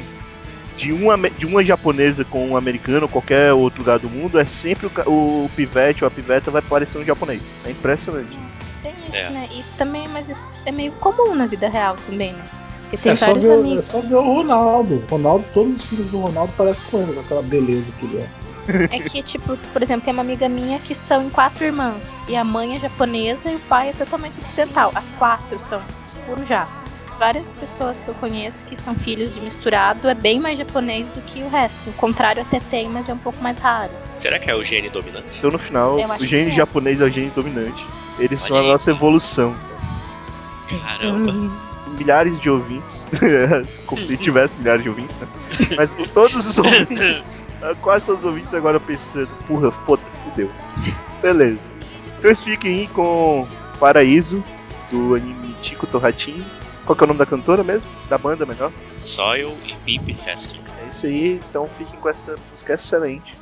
De uma, de uma japonesa com um americano ou qualquer outro lugar do mundo, é sempre o, o pivete ou a piveta vai parecer um japonês. É impressionante isso. Tem isso, É. né? Isso também, mas isso é meio comum na vida real também, né? Porque tem É só, vários ver, o- é amigos. só ver o Ronaldo. Ronaldo, todos os filhos do Ronaldo parecem com ele, com aquela beleza que ele é. É que, tipo, por exemplo, tem uma amiga minha que são em quatro irmãs. E a mãe é japonesa e o pai é totalmente ocidental. As quatro são puro japas. Várias pessoas que eu conheço que são filhos de misturado é bem mais japonês do que o resto. O contrário até tem, mas é um pouco mais raro. Será que é o gene dominante? Então no final, o gene é. japonês é o gene dominante. Eles são a Olha aí. nossa evolução. Caramba. milhares de ouvintes, <laughs> como se tivesse milhares de ouvintes, né? Mas todos os <laughs> ouvintes, quase todos os ouvintes agora pensando, porra, puta, fudeu. Beleza. Então eles fiquem aí com Paraíso, do anime Chico Torratinho. Qual que é o nome da cantora mesmo? Da banda, melhor? Soil e Pimp Seskin. É isso aí, então fiquem com essa música excelente.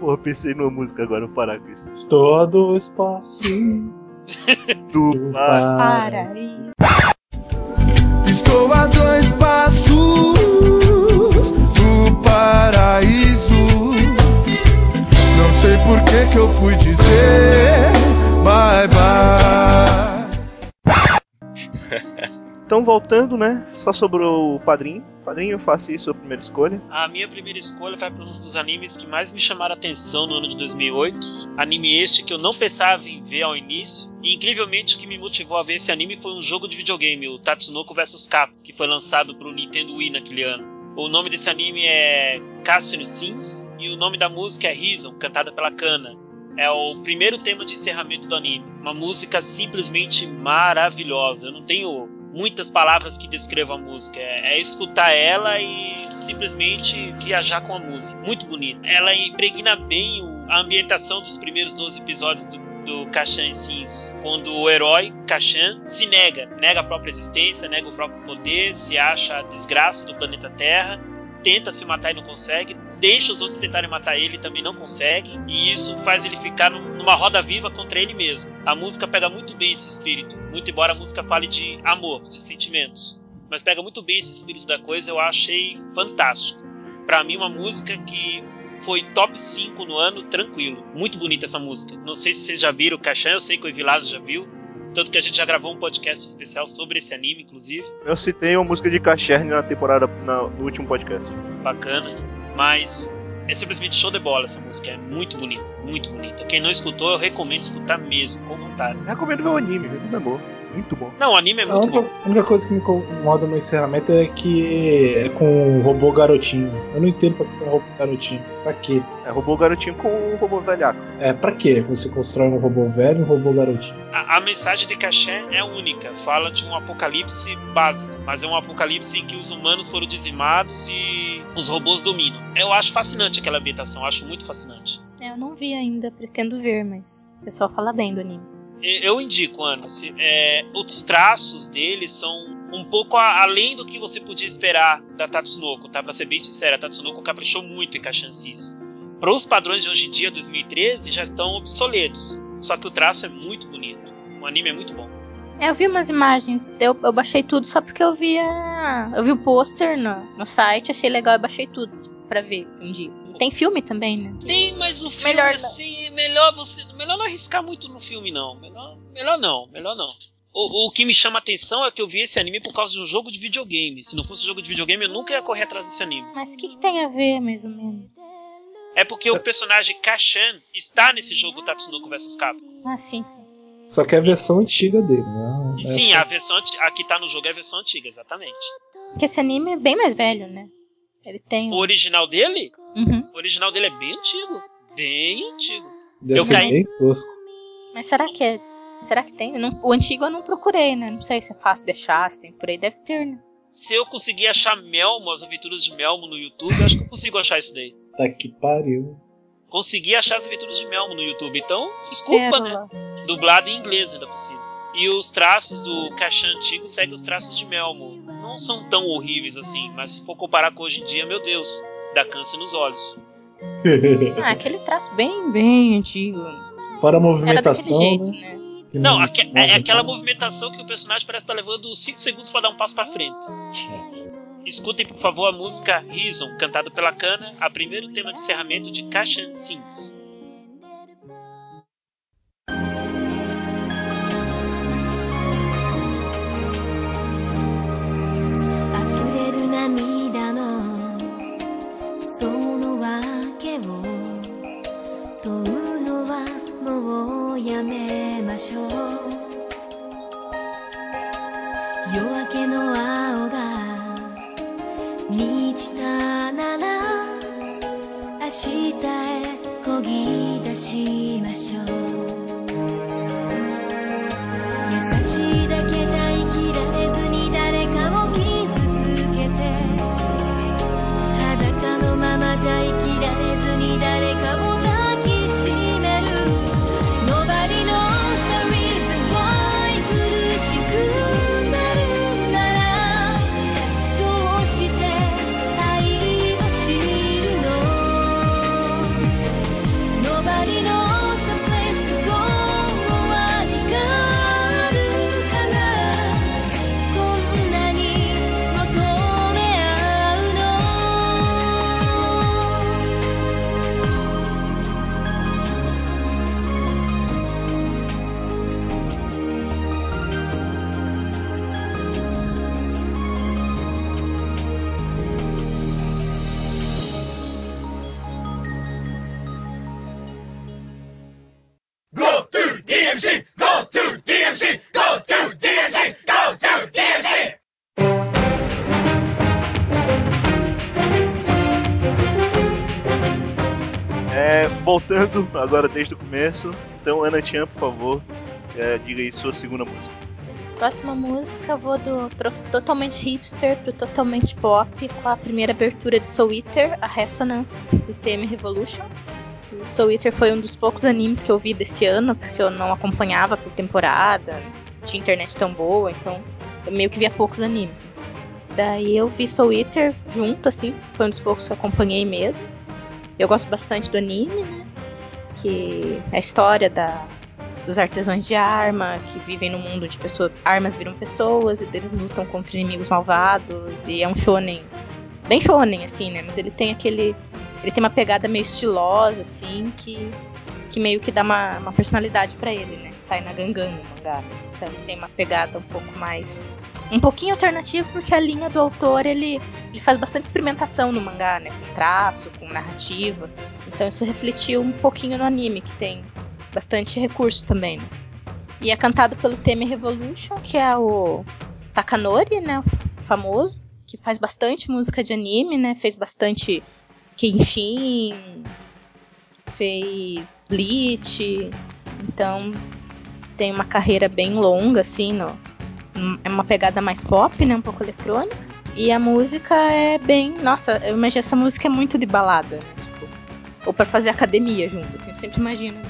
Porra, pensei numa música agora, vou parar com isso. Estou do espaço. <laughs> Do do par... Para voltando, né? Só sobrou o padrinho. Padrinho, faça aí sua primeira escolha. A minha primeira escolha vai para um dos animes que mais me chamaram a atenção no ano de 2008. Anime este que eu não pensava em ver ao início. E incrivelmente o que me motivou a ver esse anime foi um jogo de videogame, o Tatsunoko vs Capcom, que foi lançado para o Nintendo Wii naquele ano. O nome desse anime é Castle Sins e o nome da música é Reason, cantada pela Kana. É o primeiro tema de encerramento do anime. Uma música simplesmente maravilhosa. Eu não tenho muitas palavras que descrevam a música. É, é escutar ela e simplesmente viajar com a música. Muito bonita. Ela impregna bem o- a ambientação dos primeiros 12 episódios do, do Kashan Sins. Quando o herói, Kashan, se nega. Nega a própria existência, nega o próprio poder, se acha a desgraça do planeta Terra. Tenta se matar e não consegue, deixa os outros tentarem matar ele e também não consegue, e isso faz ele ficar num- numa roda viva contra ele mesmo. A música pega muito bem esse espírito, muito embora a música fale de amor, de sentimentos, mas pega muito bem esse espírito da coisa, eu achei fantástico. Pra mim, uma música que foi top 5 no ano, tranquilo. Muito bonita essa música. Não sei se vocês já viram o Caixão, eu sei que o Evilásio já viu. Tanto que a gente já gravou um podcast especial sobre esse anime, inclusive. Eu citei uma música de Cacherne na temporada, na- no último podcast. bacana, mas é simplesmente show de bola essa música, é muito bonita, muito bonita. Quem não escutou, eu recomendo escutar mesmo, com vontade. Recomendo ver o anime, anime é bom. Muito bom. Não, o anime é A muito única, bom. a única coisa que me incomoda no encerramento é que é com o robô garotinho. Eu não entendo pra que é um robô garotinho. Pra quê? É, o garotinho com o robô velhaco. É, pra quê? Você constrói um robô velho e um robô garotinho. A, a mensagem de Caché é única, fala de um apocalipse básico, mas é um apocalipse em que os humanos foram dizimados e os robôs dominam. Eu acho fascinante aquela ambientação, eu acho muito fascinante. É, Eu não vi ainda, pretendo ver, mas o pessoal fala bem do anime. Eu indico, se- é, os traços dele são um pouco a- além do que você podia esperar da Tatsunoko, tá? Pra ser bem sincero, a Tatsunoko caprichou muito em Kashansis. Para os padrões de hoje em dia, 2013, já estão obsoletos. Só que o traço é muito bonito. O anime é muito bom. É, eu vi umas imagens, eu, eu baixei tudo só porque eu vi a, eu vi o pôster no, no site, achei legal e baixei tudo pra ver assim, um dia. Tem filme também, né? Tem, mas o filme, Melhor não. assim, melhor você. Melhor não arriscar muito no filme, não. Melhor, melhor não, melhor não. O, o que me chama a atenção é que eu vi esse anime por causa de um jogo de videogame. Se não fosse um jogo de videogame, eu nunca ia correr atrás desse anime. Mas o que, que tem a ver, mais ou menos? É porque o personagem Kashan está nesse jogo Tatsunoko vs Capcom. Ah, sim, sim. Só que é a versão antiga dele, né? Sim, a versão a que tá no jogo é a versão antiga, exatamente. Porque esse anime é bem mais velho, né? Ele tem. O original dele, Uhum. o original dele é bem antigo, bem antigo. Deve eu ser caí- bem tosco. Mas será que é. Será que tem? Não- o antigo eu não procurei, né? Não sei se é fácil de achar, se tem por aí. Deve ter, né? Se eu conseguir achar Melmo, as aventuras de Melmo no YouTube, eu acho que eu consigo achar isso daí. Tá que pariu. Consegui achar as aventuras de Melmo no YouTube, então desculpa, Espero né? Dublado em inglês ainda possível. E os traços do Kashan antigo seguem os traços de Melmo. Não são tão horríveis assim, mas se for comparar com hoje em dia, meu Deus, dá câncer nos olhos. <laughs> Ah, aquele traço bem, bem antigo. Fora a Era daquele movimentação, jeito, né? né? Não, aque- é aquela movimentação que o personagem parece estar levando 5 segundos para dar um passo para frente. Escutem, por favor, a música Reason, cantada pela Kana, a primeiro tema de encerramento de Kashan Sins. やめましょう。夜明けの青が満ちたなら明日へこぎ出しましょう。優しい Então, Ana Chan, por favor, é, diga aí sua segunda música. Próxima música, vou do totalmente hipster pro totalmente pop, com a primeira abertura de Soul Eater, a Resonance, do TM Revolution. O Soul Eater foi um dos poucos animes que eu vi desse ano, porque eu não acompanhava por temporada, não tinha internet tão boa, então eu meio que via poucos animes. Daí eu vi Soul Eater junto, assim, foi um dos poucos que eu acompanhei mesmo. Eu gosto bastante do anime, né? Que a história da, dos artesãos de arma que vivem no mundo de pessoas. Armas viram pessoas e eles lutam contra inimigos malvados. E é um shonen. Bem shonen, assim, né? Mas ele tem aquele. Ele tem uma pegada meio estilosa, assim, que. Que meio que dá uma, uma personalidade pra ele, né? Sai na gangan no mangá. Então ele tem uma pegada um pouco mais. Um pouquinho alternativa, porque a linha do autor ele, ele faz bastante experimentação no mangá, né? Com traço, com narrativa. Então isso refletiu um pouquinho no anime, que tem bastante recurso também. né? E é cantado pelo Teme Revolution, que é o Takanori, né, o famoso, que faz bastante música de anime, né, fez bastante Kenshin, fez Bleach, então tem uma carreira bem longa, assim, no, é uma pegada mais pop, né, um pouco eletrônica, e a música é bem, nossa, eu imagino essa música é muito de balada, né, tipo, ou pra fazer academia junto, assim, eu sempre imagino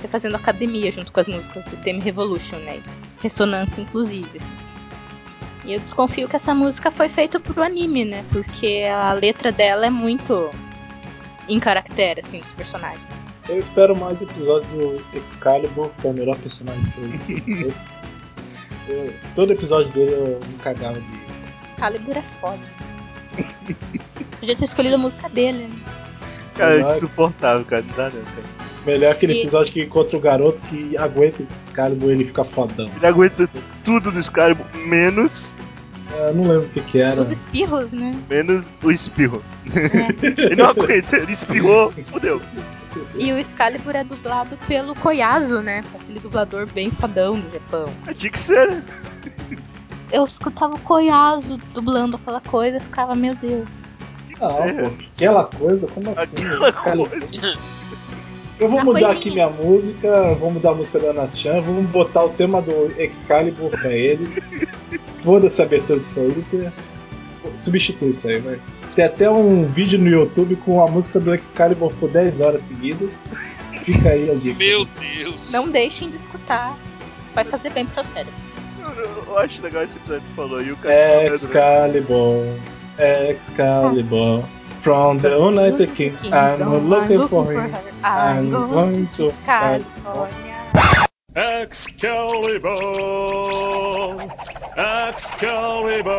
você fazendo academia junto com as músicas do Theme Revolution, né? Ressonância, inclusive. assim. E eu desconfio que essa música foi feita pro anime, né? Porque a letra dela é muito em caractere, assim, dos personagens. Eu espero mais episódios do Excalibur, que é o melhor personagem de todos. <laughs> Eu- todo episódio dele eu me cagava de. Excalibur é foda. Podia ter escolhido a música dele, né? Cara, é insuportável, cara. Não dá não, cara. Melhor aquele E- episódio que encontra o garoto que aguenta o Excalibur e ele fica fodão. Ele aguenta tudo do Excalibur, menos, Eu não lembro o que que era. Os espirros, né? menos o espirro. É. Ele <laughs> não aguenta, ele espirrou, fudeu. E o Excalibur é dublado pelo Koyasu, né? Aquele dublador bem fodão do Japão. É, Tinha que ser? Eu escutava o Koyasu dublando aquela coisa e ficava, meu Deus. Ser. pô, aquela coisa, como assim? Aquela Excalibur. Eu vou A mudar coisinha. aqui minha música, vou mudar a música da Ana Chan, vamos botar o tema do Excalibur pra ele. Foda-se a abertura de Soul Eater. Substitui isso aí, vai. Tem até um vídeo no YouTube com a música do Excalibur por 10 horas seguidas. Fica aí a dica. Meu Deus. Não deixem de escutar. Isso vai fazer bem pro seu cérebro. Eu, acho legal esse episódio que falou aí. O cara tá falando, Excalibur, Excalibur. From the United Kingdom, I'm looking for him. I'm going to California. Excalibur, Excalibur,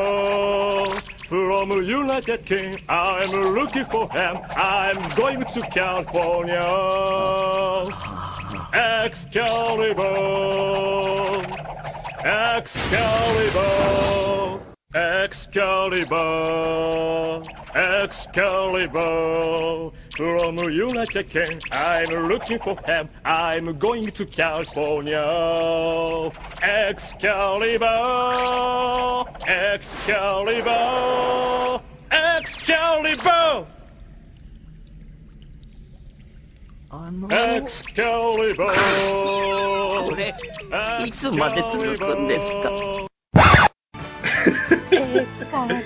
from United King, I'm looking for him. I'm going to California. Excalibur, Excalibur, Excalibur, Excalibur, from United King, I'm looking for him. I'm going to California. Excalibur, Excalibur, Excalibur. Excalibur. これいつまで続くんですか Excalibur. <laughs>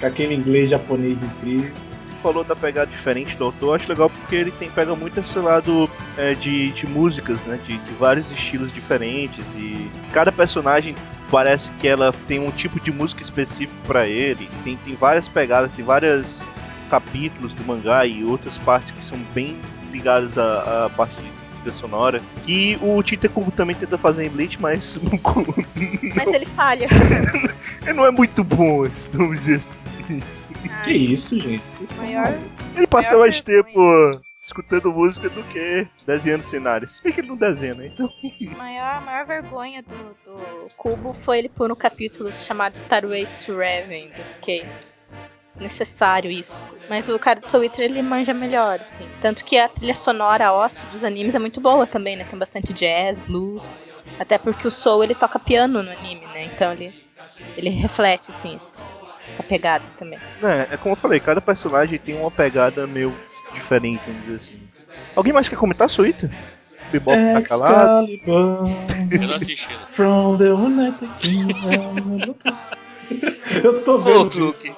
Com aquele inglês japonês incrível. Tu falou da pegada diferente do autor, acho legal porque ele tem pega muito esse lado é, de, de músicas, né? De, de vários estilos diferentes e cada personagem parece que ela tem um tipo de música específico pra ele. Tem, tem várias pegadas, tem vários capítulos do mangá e outras partes que são bem ligadas à, à parte de trilha sonora. Que o Tita Kubo também tenta fazer em Bleach, mas <laughs> Mas ele falha. ele <laughs> não é muito bom, vamos dizer assim. Isso. Que isso, gente? Estão Maior. Ele passa Maior mais vergonha. tempo escutando música do que desenhando cenários. Se bem que ele não desenha, né? Então, <laughs> maior, maior vergonha do, do Cubo foi ele pôr um capítulo chamado Starways to Raven. Eu fiquei. Desnecessário isso. Mas o cara do Soul Eater, ele manja melhor, assim. Tanto que a trilha sonora ósseo dos animes é muito boa também, né? Tem bastante jazz, blues. Até porque o Soul, ele toca piano no anime, né? Então ele, ele reflete, assim, essa pegada também. é, é como eu falei, cada personagem tem uma pegada meio diferente, vamos dizer assim. Alguém mais quer comentar, Suíta? Bebop tá calado. Excalibur Eu não assisti. né? from the United Kingdom. Eu tô Ô, vendo. Luke,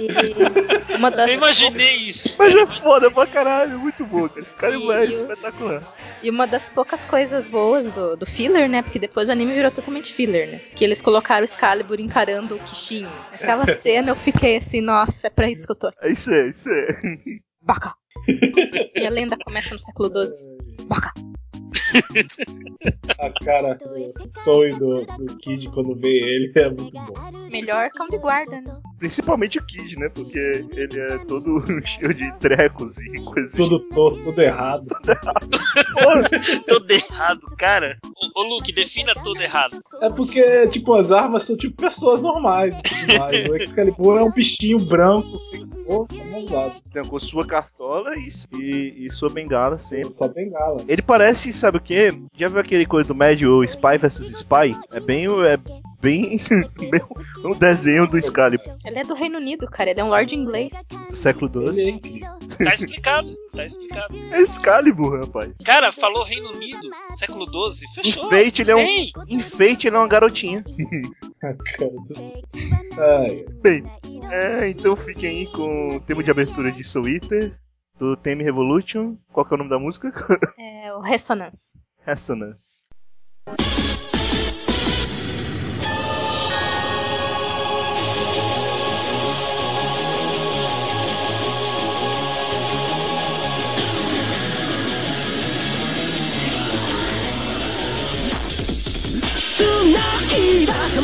E uma das eu imaginei isso. Mas é foda pra caralho, muito bom, cara. Esse cara E- é e o- espetacular. E uma das poucas coisas boas do, do filler, né? Porque depois o anime virou totalmente filler, né? Que eles colocaram o Excalibur encarando o Kishin. Aquela <laughs> cena eu fiquei assim, nossa, é pra isso que eu tô aqui. É isso aí, é isso aí. Baca! e a lenda começa no século XII. Baca! <laughs> A cara do sonho do, do Kid quando vê ele é muito bom. Melhor cão de guarda, né? Principalmente o Kid, né? Porque ele é todo <laughs> cheio de trecos e coisas. Tudo torto, tudo errado. <laughs> Todo errado, cara. Ô, ô, Luke, defina todo errado. É porque, tipo, as armas são tipo pessoas normais tudo mais. O Excalibur é um bichinho branco, sem famosado. Então, com sua cartola e, e, e sua bengala sempre. Só bengala. Ele parece, sabe o quê? Já viu aquele coisa do Médio Spy vs Spy? É bem. É <laughs> bem. um desenho do Excalibur Ele é do Reino Unido, cara. Ele é um lord inglês. do século XII. é. Tá explicado, tá explicado. É Excalibur, rapaz. Cara, falou Reino Unido, século XII, fechou. Enfeite, ele é um. Enfeite, ele é uma garotinha. <laughs> A cara do. Ai, Bem, é, então fiquem aí com o tema de abertura de Soul Eater, do Theme Revolution. Qual que é o nome da música? É o Resonance. Resonance.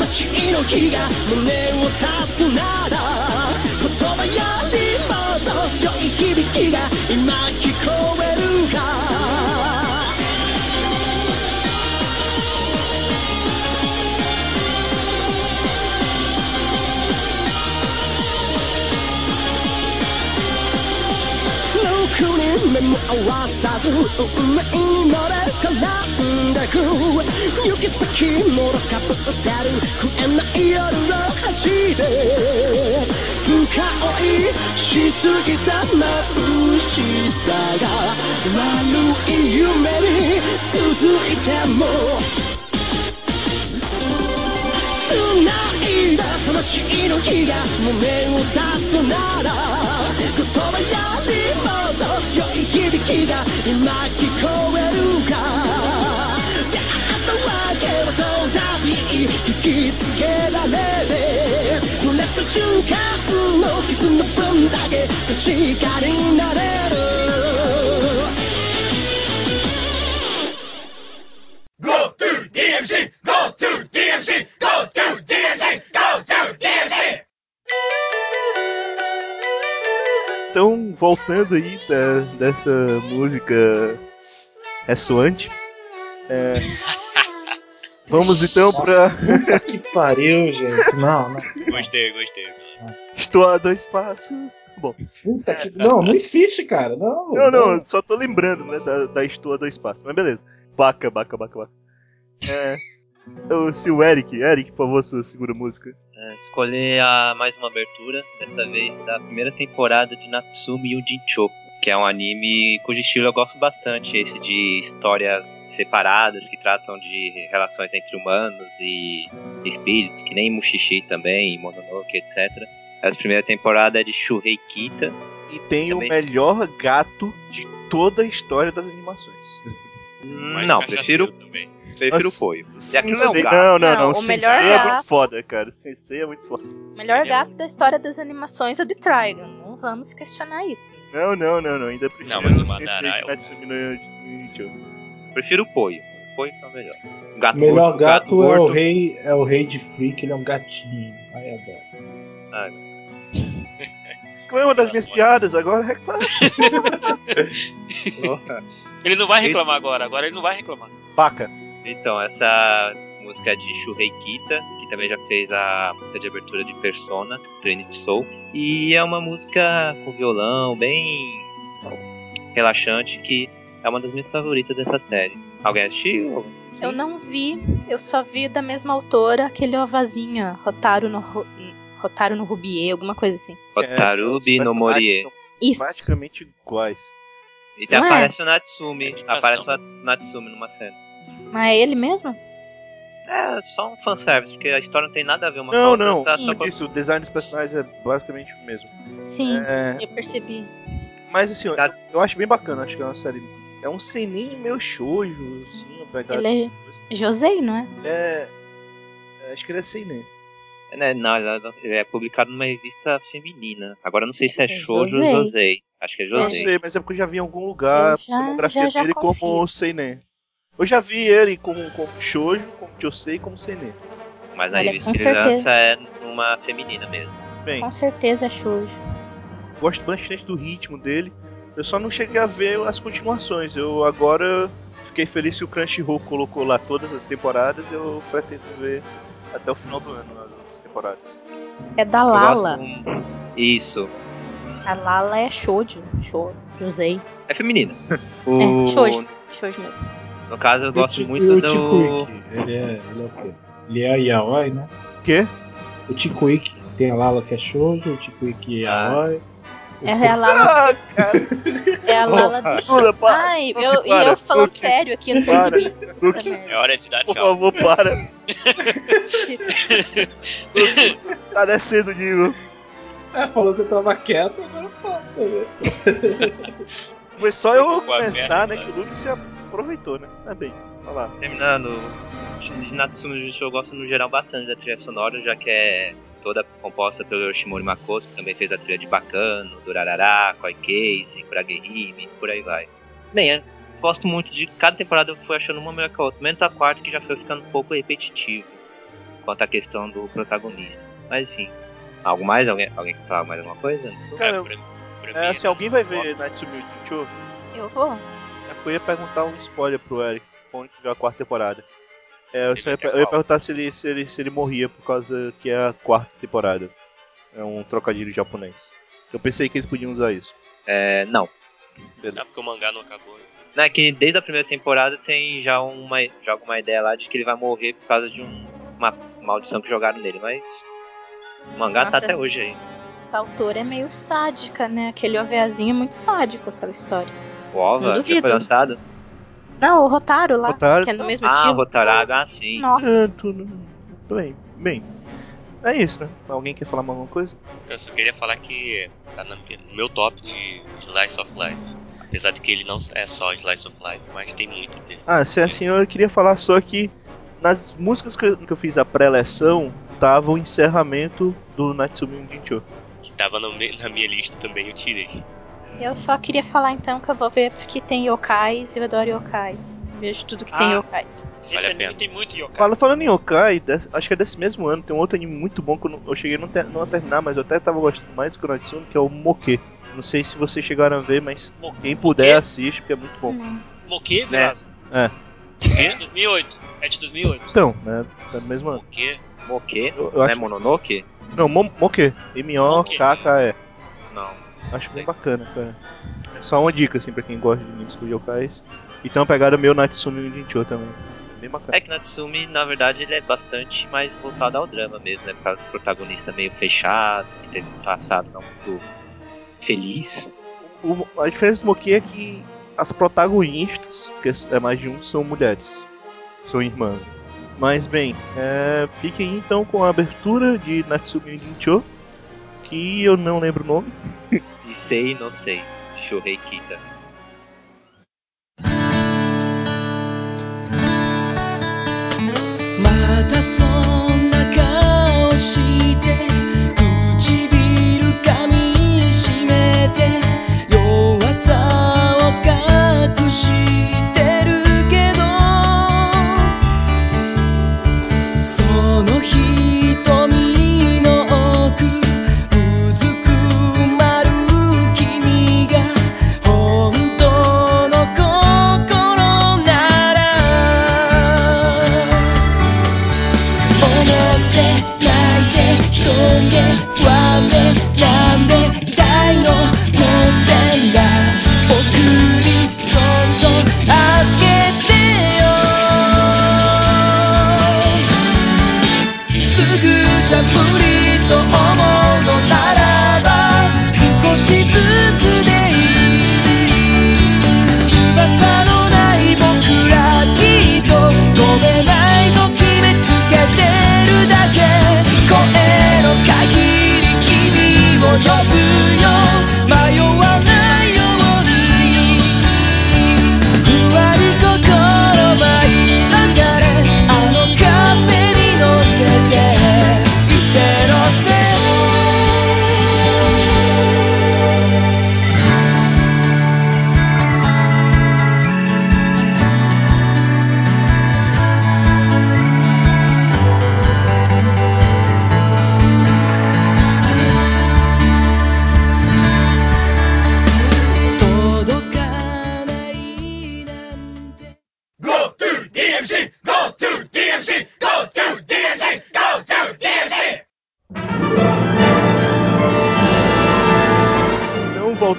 魂の火が胸を刺すなら言葉よりもっと強い響きが今目も合わさず運命に乗れ絡んでく行き先もろかぶってる食えない夜を走って深追いしすぎた眩しさが悪い夢に続いても繋いだ魂の火が胸を刺すなら言葉より強い響きが今聞こえるか。出会ったわけはどうだって引きつけられて。触れた瞬間の傷の分だけ確かになれる。Voltando aí da- dessa música ressoante. é, vamos então pra. Puta que pariu, gente. Não, não. Gostei, gostei. Estou a dois passos. Tá bom. Puta que. Não, não insiste, cara. Não. Não, não, só tô lembrando, né, da, da Estou a dois passos. Mas beleza. Baca, baca, baca, baca. É. Eu, se o Eric, Eric, por favor, sua segunda música. Escolher a, mais uma abertura, dessa vez da primeira temporada de Natsumi Yujincho, que é um anime cujo estilo eu gosto bastante, esse de histórias separadas que tratam de relações entre humanos e espíritos, que nem Mushishi também, Mononoke, etc. A primeira temporada é de Shuhei Kita, E tem Também. o melhor gato de toda a história das animações. Mas não, prefiro, Também. prefiro Nossa, Poio. E aquilo é um Sensei- gato. Não, não, Não, não. o Sensei melhor é gato- muito foda, cara. Sensei é muito foda. O melhor gato da história das animações é o de Trigon. Não vamos questionar isso. Não, não, não, não. Ainda prefiro Não, mas o o Madara Sensei é o- Natsumi no Yujo. Prefiro o Poio. O Poio é o melhor. O gato O melhor gordo, gato é o rei, é o rei de Freak, ele é um gatinho. Ai, adoro. Ah, Reclama das minhas piadas, agora reclama. <laughs> Ele não vai reclamar agora, agora ele não vai reclamar. Baca. Então, essa música é de Shuhei Kita, que também já fez a música de abertura de Persona, Trinity Soul. E é uma música com violão, bem relaxante, que é uma das minhas favoritas dessa série. Alguém assistiu? Eu não vi, eu só vi da mesma autora aquele ovazinho, Rotaru no, Ru- Rotaru no Rubier, alguma coisa assim. Otarubi É, no Morie. são Isso. praticamente iguais. E Não é? aparece o Natsumi. Aparece o Nats- Natsumi numa cena. Mas é ele mesmo? É, só um fanservice, porque a história não tem nada a ver uma com a Não, outra, não. tá Como eu disse, o design dos personagens é basicamente o mesmo. Sim, É, eu percebi. mas assim, eu, Tá. eu acho bem bacana, acho que é uma série. É um senin meio shoujo, assim, pegada. Ele é Josei, não é? É. é, Acho que ele é seinen. Né, Não, ele é publicado numa revista feminina. Agora eu não sei se é É Shoujo Josei. ou Josei. Acho que é Eu não Josei. sei, mas é porque eu já vi em algum lugar já- a fotografia já- já dele confio. como seinen. Eu já vi ele como, como shoujo, como josei e como seinen. Mas na Olha, revista certeza. lança é numa feminina mesmo. Bem, Com certeza é shoujo. gosto bastante do ritmo dele. Eu só não cheguei a ver as continuações. Eu agora fiquei feliz que o Crunchyroll colocou lá todas as temporadas. Eu pretendo ver até o final do ano outras temporadas. É da Lala. um- Isso. A Lala é shoujo. Shoujo. Josei. É feminina. <laughs> O... É, shoujo. Shoujo mesmo. No caso, eu o gosto muito e o do. Ele é, ele é o quê? Ele é Yaoi, né? O quê? O Tikuiki tem a Lala que é Shoujo, o Tikuiki é Ah. Yaoi. É a Lala, Ah, cara, é a Lala do. Duda, para. Ai, eu, e eu falando Duda, sério aqui, eu não para. percebi. Duda, Essa merda. É hora de dar por tchau. favor, para. Shit. Tá descendo o nível. Ah, falou que eu tava quieto, agora fala também. <laughs> Foi só eu começar, né? Que o Luke se aproveitou, né? Tá bem, vai lá. Terminando, de Natsumi Jutsu eu gosto no geral bastante da trilha sonora, já que é toda composta pelo Yoshimori Makoto, que também fez a trilha de Bacano, Durarara, Koi Case, Kuragehime, por aí vai. Bem, é, gosto muito de cada temporada eu fui achando uma melhor que a outra, menos a quarta que já foi ficando um pouco repetitivo quanto à questão do protagonista. Mas enfim, algo mais? Alguém, alguém quer falar mais alguma coisa? Cara, pra, pra É, mim, se alguém vai ver Natsumi Jincho, Eu vou. é eu ia perguntar um spoiler pro Eric, quando tiver a quarta temporada. É, eu, só ia, eu ia perguntar se ele, se, ele, se ele morria por causa que é a quarta temporada. É um trocadilho japonês. Eu pensei que eles podiam usar isso. É, não. Ah, porque o mangá não acabou. Não é que desde a primeira temporada tem já uma, já alguma ideia lá de que ele vai morrer por causa de um- uma maldição que jogaram nele, mas o mangá tá Nossa. até hoje aí. Essa autora é meio sádica, né? Aquele OVAzinho é muito sádico, aquela história. O OVA Não duvido. foi lançado? Não, o Rotaro lá, Rotaro. que é no mesmo Ah, estilo. Rotaraga, ah sim. Nossa. Tanto. né? Bem, bem. É isso, né? Alguém quer falar mais alguma coisa? Eu só queria falar que tá no meu top de Slice of Life. Apesar de que ele não é só Slice of Life, mas tem muito desse. Ah, se é assim, eu queria falar só que nas músicas que eu, que eu fiz a pré-eleção, tava o encerramento do Natsumi Jincho. Que tava no na minha lista também, eu tirei. Eu só queria falar então que eu vou ver porque tem yokais e eu adoro yokais. Vejo tudo que tem Ah. yokais. Vale Esse anime tem muito yokai. Fala, falando em Yokai, acho que é desse mesmo ano, tem um outro anime muito bom que eu, não- eu cheguei não, ter, não a terminar, mas eu até tava gostando mais que o Natsumi, que é o Moke. Não sei se vocês chegaram a ver, mas Mo- quem puder Moke? assiste, porque é muito bom. Hum. Moque, Velasco? É. É de 2008. É de 2008. Então, né? Tá no mesmo ano. Porque Moke? Eu, eu Não é acho. Mononoke? Não, Mo- Moke. M-O-K-K-E. Não. Acho bem bacana, cara. É só uma dica, assim, pra quem gosta de animes com yokais. E tem uma pegada meio Natsumi Jincho também. Bem bacana. É que Natsumi, na verdade, ele é bastante mais voltado ao drama mesmo, né? Por causa do protagonista meio fechado, que teve um passado não muito feliz. O- a diferença do Moki é que as protagonistas, porque é mais de um, são mulheres. São irmãs. Mas bem, é, fiquem aí, então com a abertura de Natsumi Jincho, que eu não lembro o nome. <laughs> E sei, não sei. Shohei Kita. またそんな顔して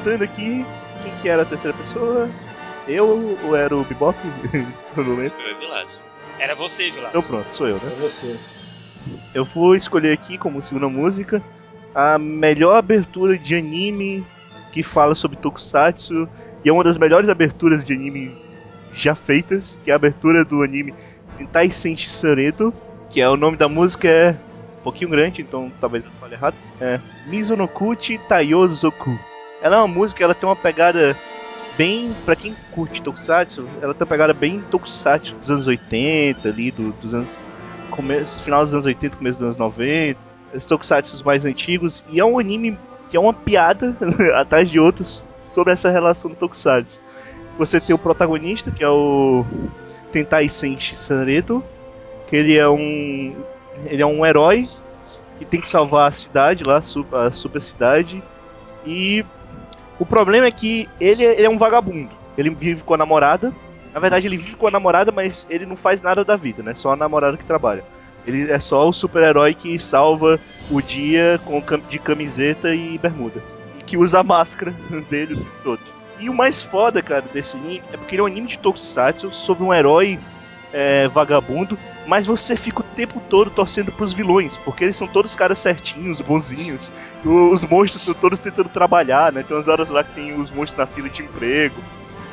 voltando aqui, quem que era a terceira pessoa? Eu ou era o Bebop? <laughs> Eu não lembro. Era você, Vilas. Então pronto, sou eu, né? É você. Eu vou escolher aqui como segunda música a melhor abertura de anime que fala sobre Tokusatsu e é uma das melhores aberturas de anime já feitas, que é a abertura do anime Tentai Senshi que é o nome da música é um pouquinho grande, então talvez eu fale errado. É Mizunokuchi Taiozoku. Ela é uma música, ela tem uma pegada bem, pra quem curte Tokusatsu, ela tem uma pegada bem Tokusatsu dos anos 80 ali, do- dos anos começo, final dos anos 80, começo dos anos 90, os Tokusatsu mais antigos, e é um anime que é uma piada <laughs> atrás de outras sobre essa relação do Tokusatsu. Você tem o protagonista, que é o Tentai Senshi Sareto, que ele é um ele é um herói que tem que salvar a cidade lá, a super cidade, e o problema é que ele, é- ele é um vagabundo. Ele vive com a namorada. Na verdade, ele vive com a namorada, mas ele não faz nada da vida, né? Só a namorada que trabalha. Ele é só o super-herói que salva o dia com de camiseta e bermuda. E que usa a máscara <laughs> dele o tempo todo. E o mais foda, cara, desse anime é porque ele é um anime de Tokusatsu sobre um herói é, vagabundo, mas você fica o tempo todo torcendo pros vilões, porque eles são todos caras certinhos, bonzinhos. Os monstros estão todos tentando trabalhar, né? Tem umas horas lá que tem os monstros na fila de emprego.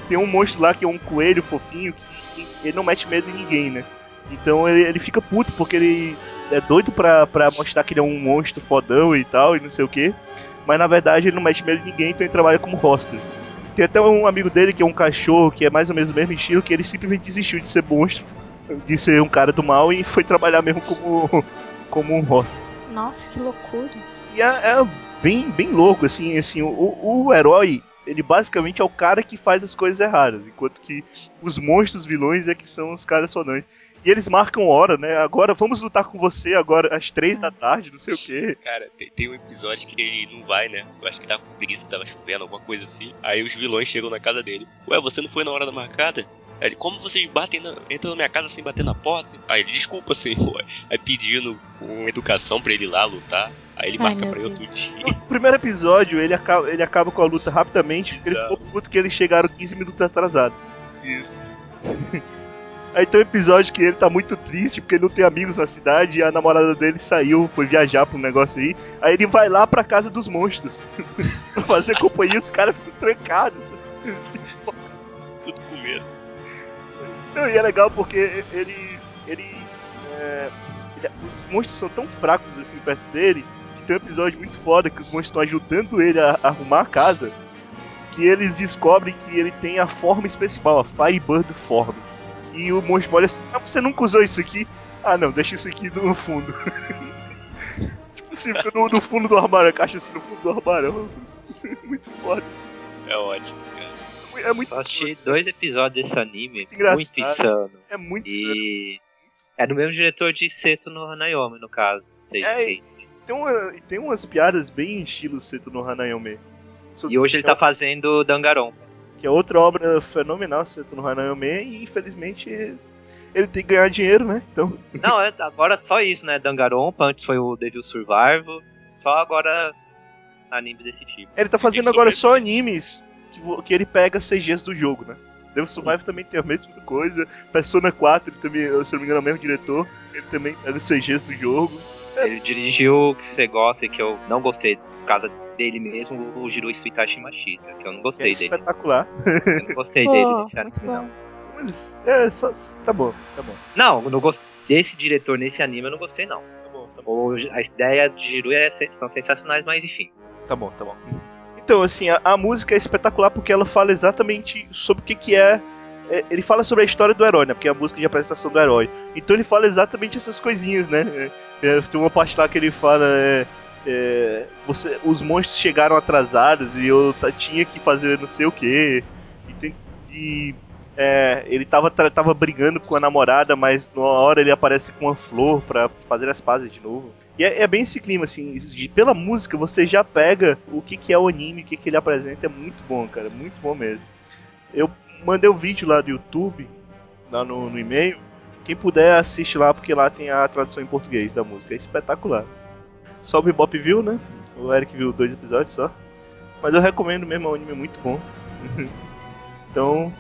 Tem um monstro lá que é um coelho fofinho que ele não mete medo em ninguém, né? Então ele, ele fica puto porque ele é doido pra, pra mostrar que ele é um monstro fodão e tal, e não sei o que. Mas na verdade ele não mete medo em ninguém, então ele trabalha como hostess. Tem até um amigo dele que é um cachorro, que é mais ou menos o mesmo estilo, que ele simplesmente desistiu de ser monstro, de ser um cara do mal e foi trabalhar mesmo como, <laughs> como um hostess. Nossa, que loucura. E é, é bem, bem louco, assim, assim, o, o herói, ele basicamente é o cara que faz as coisas erradas, enquanto que os monstros vilões é que são os caras fodões. E eles marcam hora, né? Agora vamos lutar com você agora às três da tarde, não sei o quê. Cara, tem, tem um episódio que ele não vai, né? Eu acho que tava com preguiça, tava chovendo, alguma coisa assim. Aí os vilões chegam na casa dele. Ué, você não foi na hora da marcada? Aí ele, como vocês batem na, entram na minha casa sem bater na porta? Aí ele, desculpa, senhor. Aí pedindo com educação pra ele ir lá lutar. Aí ele Ai, marca pra Deus. outro dia. No primeiro episódio, ele acaba, ele acaba com a luta rapidamente, porque ele ficou puto que eles chegaram 15 minutos atrasados. Isso. <laughs> Aí tem um episódio que ele tá muito triste porque ele não tem amigos na cidade e a namorada dele saiu, foi viajar pra um negócio aí. Aí ele vai lá pra casa dos monstros <laughs> pra fazer companhia, os caras ficam trancados. <laughs> Não, <laughs> e é legal porque ele. ele, é, ele- Os monstros são tão fracos assim perto dele que tem um episódio muito foda que os monstros estão ajudando ele a, a arrumar a casa. Que eles descobrem que ele tem a forma especial, a Firebird Form. E o monstro olha assim: ah, você nunca usou isso aqui? Ah, não, deixa isso aqui no fundo. <laughs> tipo assim, no, no fundo do armário, a caixa assim no fundo do armário. <laughs> muito foda. É ótimo. É muito, Só assisti dois episódios desse anime, Muito muito, engraçado. insano. é muito. E é do mesmo diretor de Seto no Hanayomi, no caso. Sei, É, sei. Tem, uma, e tem umas piadas bem estilo Seto no Hanayome. E hoje ele tá fazendo Danganronpa. Que é outra obra fenomenal, Seto no Hanayome, e infelizmente ele tem que ganhar dinheiro, né? Então, Não, é, agora só isso, né? Danganronpa, antes foi o Devil Survival. Só agora anime desse tipo. ele tá fazendo agora só animes que, que ele pega CGs do jogo, né? Devil Survive também tem a mesma coisa. Persona 4, ele também, se não me engano, é o mesmo diretor. Ele também pega CGs do jogo. Ele dirigiu o que você gosta e que eu não gostei por causa dele mesmo, o Jiruichi Itachi Machita, que eu não Que é gostei dele. espetacular. Eu não gostei dele nesse muito anime, não. Mas, é, só. Tá bom, tá bom. Não, não gost... desse diretor nesse anime eu não gostei, não. Tá bom, tá bom. O, a ideia de Jiru é, são sensacionais, mas enfim. Tá bom, tá bom. Então, assim, a, a música é espetacular porque ela fala exatamente sobre o que, que é, é, Ele fala sobre a história do herói, né? Porque é a música de apresentação do herói. Então ele fala exatamente essas coisinhas, né? É, é, tem uma parte lá que ele fala. É, é, você, os monstros chegaram atrasados e eu tinha que fazer não sei o que. E, e é, ele tava, tava brigando com a namorada, mas numa hora ele aparece com uma flor pra fazer as pazes de novo. E é, é bem esse clima, assim, de, pela música você já pega o que, que é o anime, o que, que ele apresenta, é muito bom, cara, muito bom mesmo. Eu mandei o vídeo lá do YouTube, lá no, no e-mail. Quem puder assiste lá, porque lá tem a tradução em português da música, é espetacular. Só o Bebop viu, né? O Eric viu dois episódios só. Mas eu recomendo mesmo, é um anime muito bom. <laughs> então,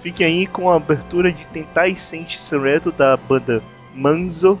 fiquem aí com a abertura de Tentai Sente Sanredo da banda Manzo,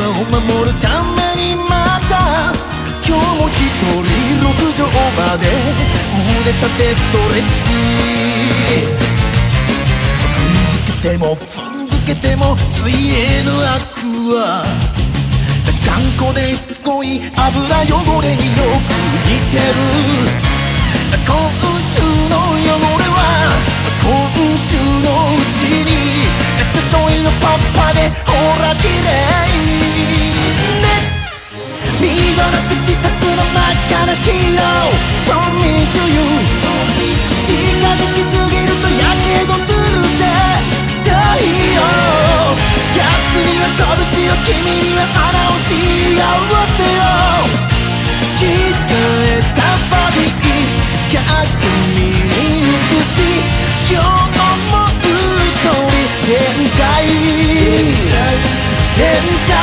和を守るためにまた今日も一人六畳まで腕立てストレッチ踏んづけても踏んづけても水泳の悪は頑固でしつこい油汚れによく似てる今週の汚れパッパでほら綺麗。ね。見事な口先の真っ赤なヒーロー From me to you 近づきすぎるとやけどするぜ太陽。奴には拳を君には花を幸せを鍛えたバディ。逆に美しい。今日 DMC!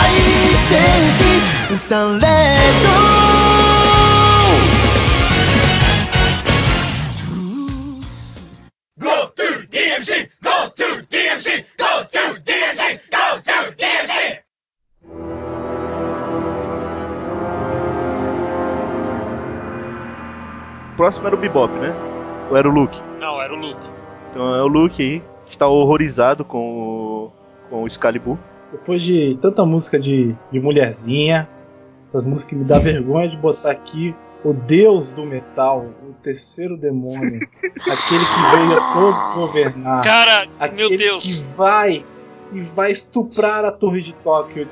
Go to DMC! Go to DMC! Próximo era o Bebop, né? Ou era o Luke? Não, era o Luke. Então é o Luke aí, está horrorizado com o, com o Excalibur. Depois de tanta música de, de mulherzinha, essas músicas que me dá <laughs> vergonha de botar aqui o deus do metal, o terceiro demônio, <laughs> aquele que veio a todos governar, Cara, aquele meu Deus. que vai e vai estuprar a torre de Tóquio.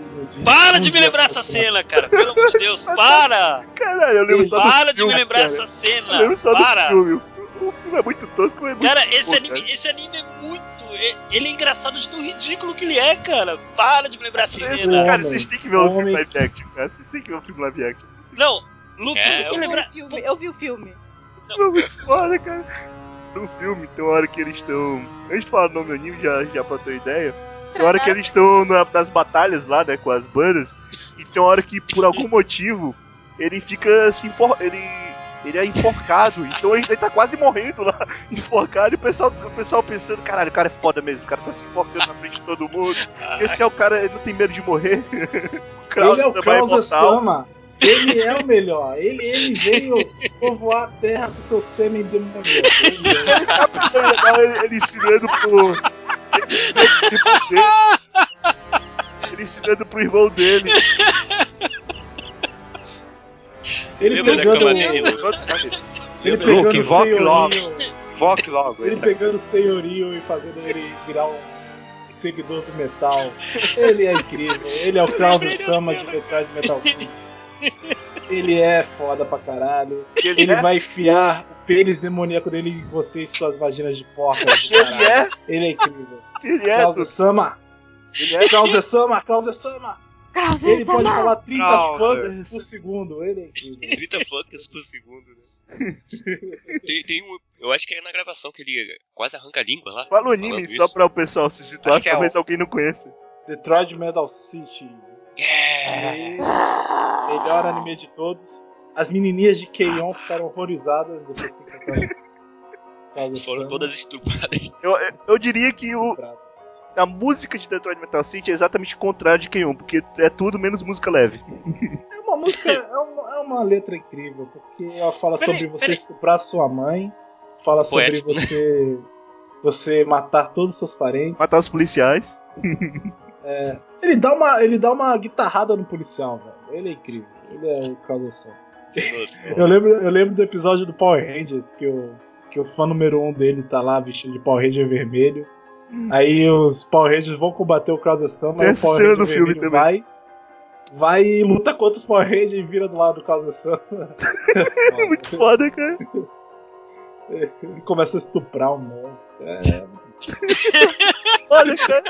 Para um de me dia lembrar essa frente. cena, cara. Pelo amor de Deus, <laughs> para! Caralho, eu lembro só do Para de filme, me lembrar cara. essa Eu cena. lembro só Para! do filme. O fi- O filme é muito tosco, mas é muito Cara, bom, esse anime, esse anime é muito. Ele é engraçado de tão ridículo que ele é, cara. Para de me lembrar essa Esse- cara, Homem, vocês têm que ver o filme live action, cara. Vocês têm que ver o filme live action. Não, Luke, É, por que eu- lembrar. Eu vi o filme. Eu vi o filme. É muito foda, cara. No filme, tem uma hora que eles estão. Antes de falar o nome do anime, já, já pra ter ideia. Tem uma hora que eles estão na- nas batalhas lá, né, com as bandas. E tem uma hora que, por algum motivo, ele fica se enfor... ele Ele é enforcado, então ele, ele tá quase morrendo lá, <laughs> enforcado, e o pessoal, o pessoal pensando, caralho, o cara é foda mesmo, o cara tá se enforcando na frente de todo mundo. Esse é o cara, ele não tem medo de morrer. <laughs> o Krause ele é o Sama Krause. Sama. Ele é o melhor. Ele, ele veio povoar a terra com seu sêmen demoníaco. Ele é. Ele tá ele ensinando pro. Ele ensinando pro irmão dele. Ele ensinando pro irmão dele. Ele Lembra pegando, ele pegando Luke, o invoque logo. logo. Ele pegando o senhorio e fazendo ele virar um seguidor do metal. Ele é incrível. Ele é o Krause Sama de Detroit Metal City. Ele é foda pra caralho. Ele, Ele é, vai enfiar o pênis demoníaco dele em você e suas vaginas de porca. ele é, Ele é incrível. ele é, Krause Sama. ele é. Krause Sama, Krause Sama. Krause Ele pode Sama. falar 30 Krause. fãs por segundo. Ele é incrível. 30 fucks por segundo, né? <laughs> tem, tem um. Eu acho que é na gravação que ele quase arranca a língua lá. Fala o anime só isso. pra o pessoal se situar, é talvez o- alguém não conheça. Detroit Metal City. É. Melhor anime de todos. As menininhas de Keion ficaram horrorizadas depois que encontraram Foram todas estupradas. Eu, eu, eu diria que o, a música de Detroit Metal City é exatamente o contrário de Kenyon, porque é tudo menos música leve. <laughs> É uma música, <laughs> é uma, é uma letra incrível, porque ela fala Peraí, sobre você peraí. estuprar sua mãe, fala sobre Poético, né? você você matar todos os seus parentes. Matar os policiais. <laughs> Ele dá uma ele dá uma guitarrada no policial, velho. Ele é incrível. Ele é o Krause Sama. Eu lembro, eu lembro do episódio do Power Rangers que o, que o fã número um dele tá lá vestido de Power Ranger vermelho. Aí os Power Rangers vão combater o Krause Sama Tem o essa Power cena Ranger do filme também. vai. Vai e luta contra os Power Rangers e vira do lado do Krause Sama. <laughs> É muito foda, cara. <laughs> Ele começa a estuprar o monstro. É, <laughs> Olha, cara.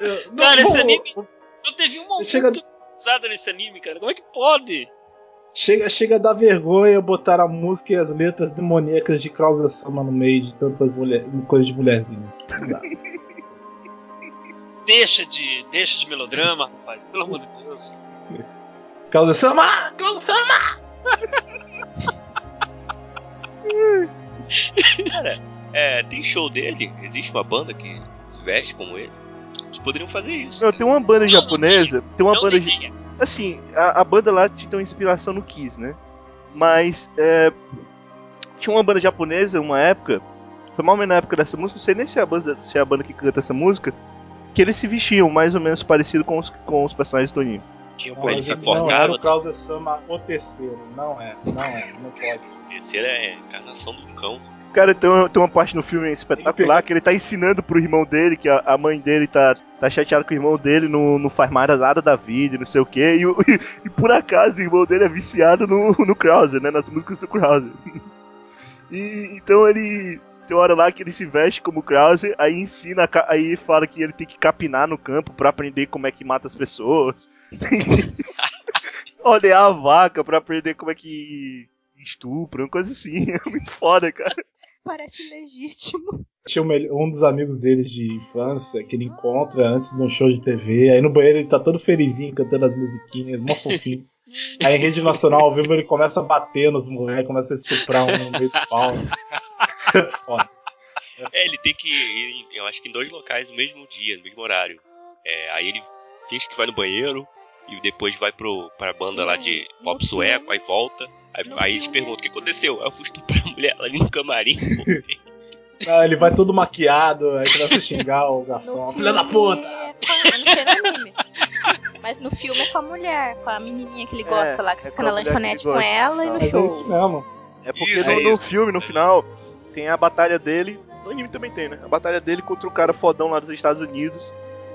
eu- não, Cara, esse anime- Não teve uma Chega- música usada nesse anime, cara. Como é que pode? Chega, chega a dar vergonha botar a música e as letras demoníacas de Krauser Sama no meio de tantas mulher, coisas de mulherzinha. <laughs> Deixa de, deixa de melodrama, rapaz. Pelo amor de Deus. Krauser Sama! Krauser Sama! É, tem show dele, existe uma banda que se veste como ele. Eles poderiam fazer isso. Não, tem uma banda japonesa. Tem uma Não banda. tem ideia. Assim, a, a banda lá tinha uma inspiração no Kiss, né? Mas é, tinha uma banda japonesa, uma época, foi mal menos na época dessa música, não sei nem se é, a banda, se é a banda que canta essa música, que eles se vestiam mais ou menos parecido com os, com os personagens do anime. Tinha um Não, sacola. não era o Krauser Sama o terceiro. Não é, não é, não pode <laughs> ser. Terceira é a encarnação do cão. Cara, tem uma, tem uma parte no filme espetacular que ele tá ensinando pro irmão dele, que a, a mãe dele tá, tá chateada com o irmão dele, não, não faz mais nada da vida, e não sei o quê. E, o- <laughs> e por acaso o irmão dele é viciado no, <laughs> no Krauser, né? Nas músicas do Krauser. <laughs> E então ele. Tem uma hora lá que ele se veste como Krauser, aí ensina, aí fala que ele tem que capinar no campo pra aprender como é que mata as pessoas. Olhar a vaca pra aprender como é que estupra, uma coisa assim. É muito foda, cara. Parece legítimo. Tinha um dos amigos deles de infância que ele encontra antes de um show de TV. Aí no banheiro ele tá todo felizinho cantando as musiquinhas, mó fofinho. <laughs> Aí em rede nacional ao vivo ele começa a bater nos moleques, começa a estuprar um no meio do pau. <laughs> Foda. É, ele tem que ir, eu acho que em dois locais no mesmo dia, no mesmo horário. É, aí ele finge que vai no banheiro e depois vai pro, pra banda lá de No pop sueco, aí volta. Aí, aí eles filme- perguntam o que aconteceu. Aí eu fui estuprar a mulher ali no camarim. pô. <laughs> Ah, ele vai todo maquiado, aí começa a xingar o garçom. Filha da puta! É com... Eu não sei no anime. Mas no filme é com a mulher, com a menininha que ele É, gosta lá, que é fica na lanchonete com ela e no Mas show. é isso mesmo. É porque Isso, no, é no filme, no final, tem a batalha dele. No anime também tem, né? A batalha dele contra o cara fodão lá dos Estados Unidos.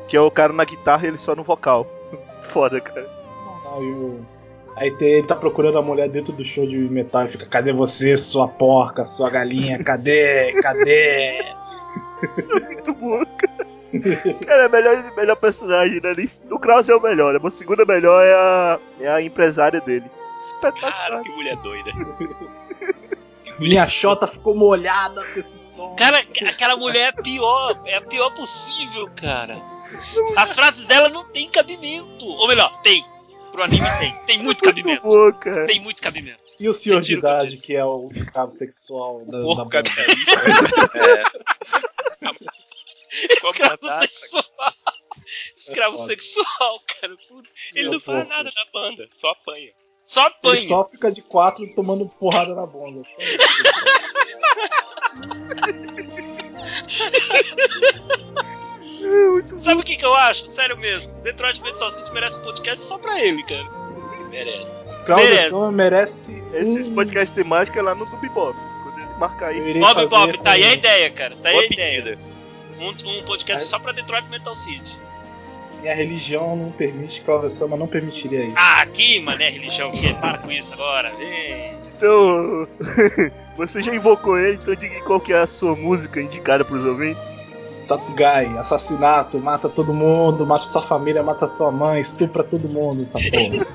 Que é o cara na guitarra e ele só no vocal. <laughs> Foda, cara. Nossa. Aí, o- aí tem- ele tá procurando a mulher dentro do show de metal e fica: Cadê você, sua porca, sua galinha? Cadê? Cadê? <laughs> Muito bom, cara. Cara, é o melhor, melhor personagem, né? O Kraus é o melhor, né? A segunda melhor é a, é a empresária dele. Cara, Espetacular. que mulher doida. <laughs> Minha chota ficou molhada com esse som. Cara, aquela mulher é a pior, é a pior possível, cara. As frases dela não tem cabimento. Ou melhor, tem. Pro anime tem. Tem muito Muito cabimento. bom, cara. Tem muito cabimento. E o senhor de o idade, que é o escravo sexual da, da Porco banda. capitalista. Escravo Contratado. sexual. Escravo foda. sexual, cara. Puta. Ele não Meu faz nada na banda, só apanha. Só Ele apanha. só fica de quatro tomando porrada na bunda. <laughs> Sabe o que, que eu acho? Sério mesmo. Detroit Metal City merece um podcast só pra ele, cara. Merece. Claudio Merece. Soma merece. Esses um- podcasts temáticos é lá no Dubibop. Quando ele marcar aí. Bob Bob, tá aí a ideia, cara. Tá aí a ideia. Um, um podcast só pra Detroit Metal City. Minha religião não permite, Claudio Sama não permitiria isso. Ah, aqui, mané, religião. Que? Para com isso agora. Vem. Então, <laughs> você já invocou ele, então diga qual que é a sua música indicada pros ouvintes. Satsugai, assassinato, mata todo mundo, mata sua família, mata sua mãe, estupra todo mundo, essa porra.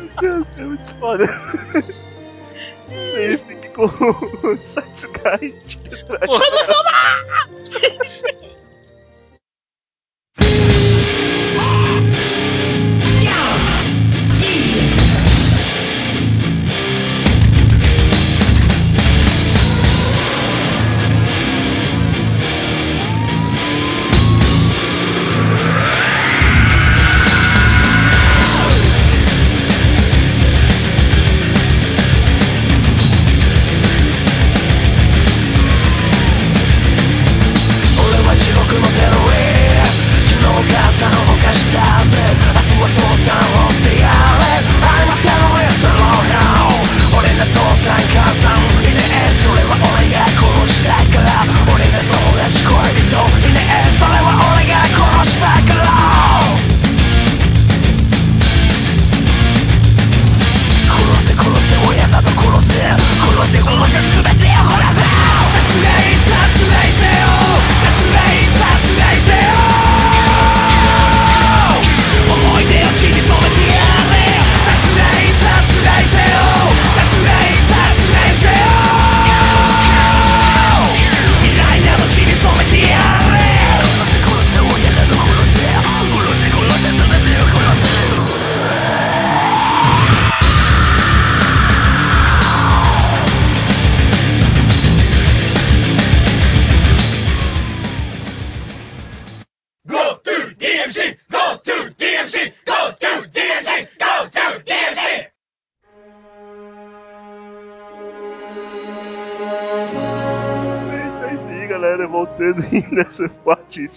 Meu Deus, é muito foda. Isso aí fica com o Satsugai de Tetrate. Pô,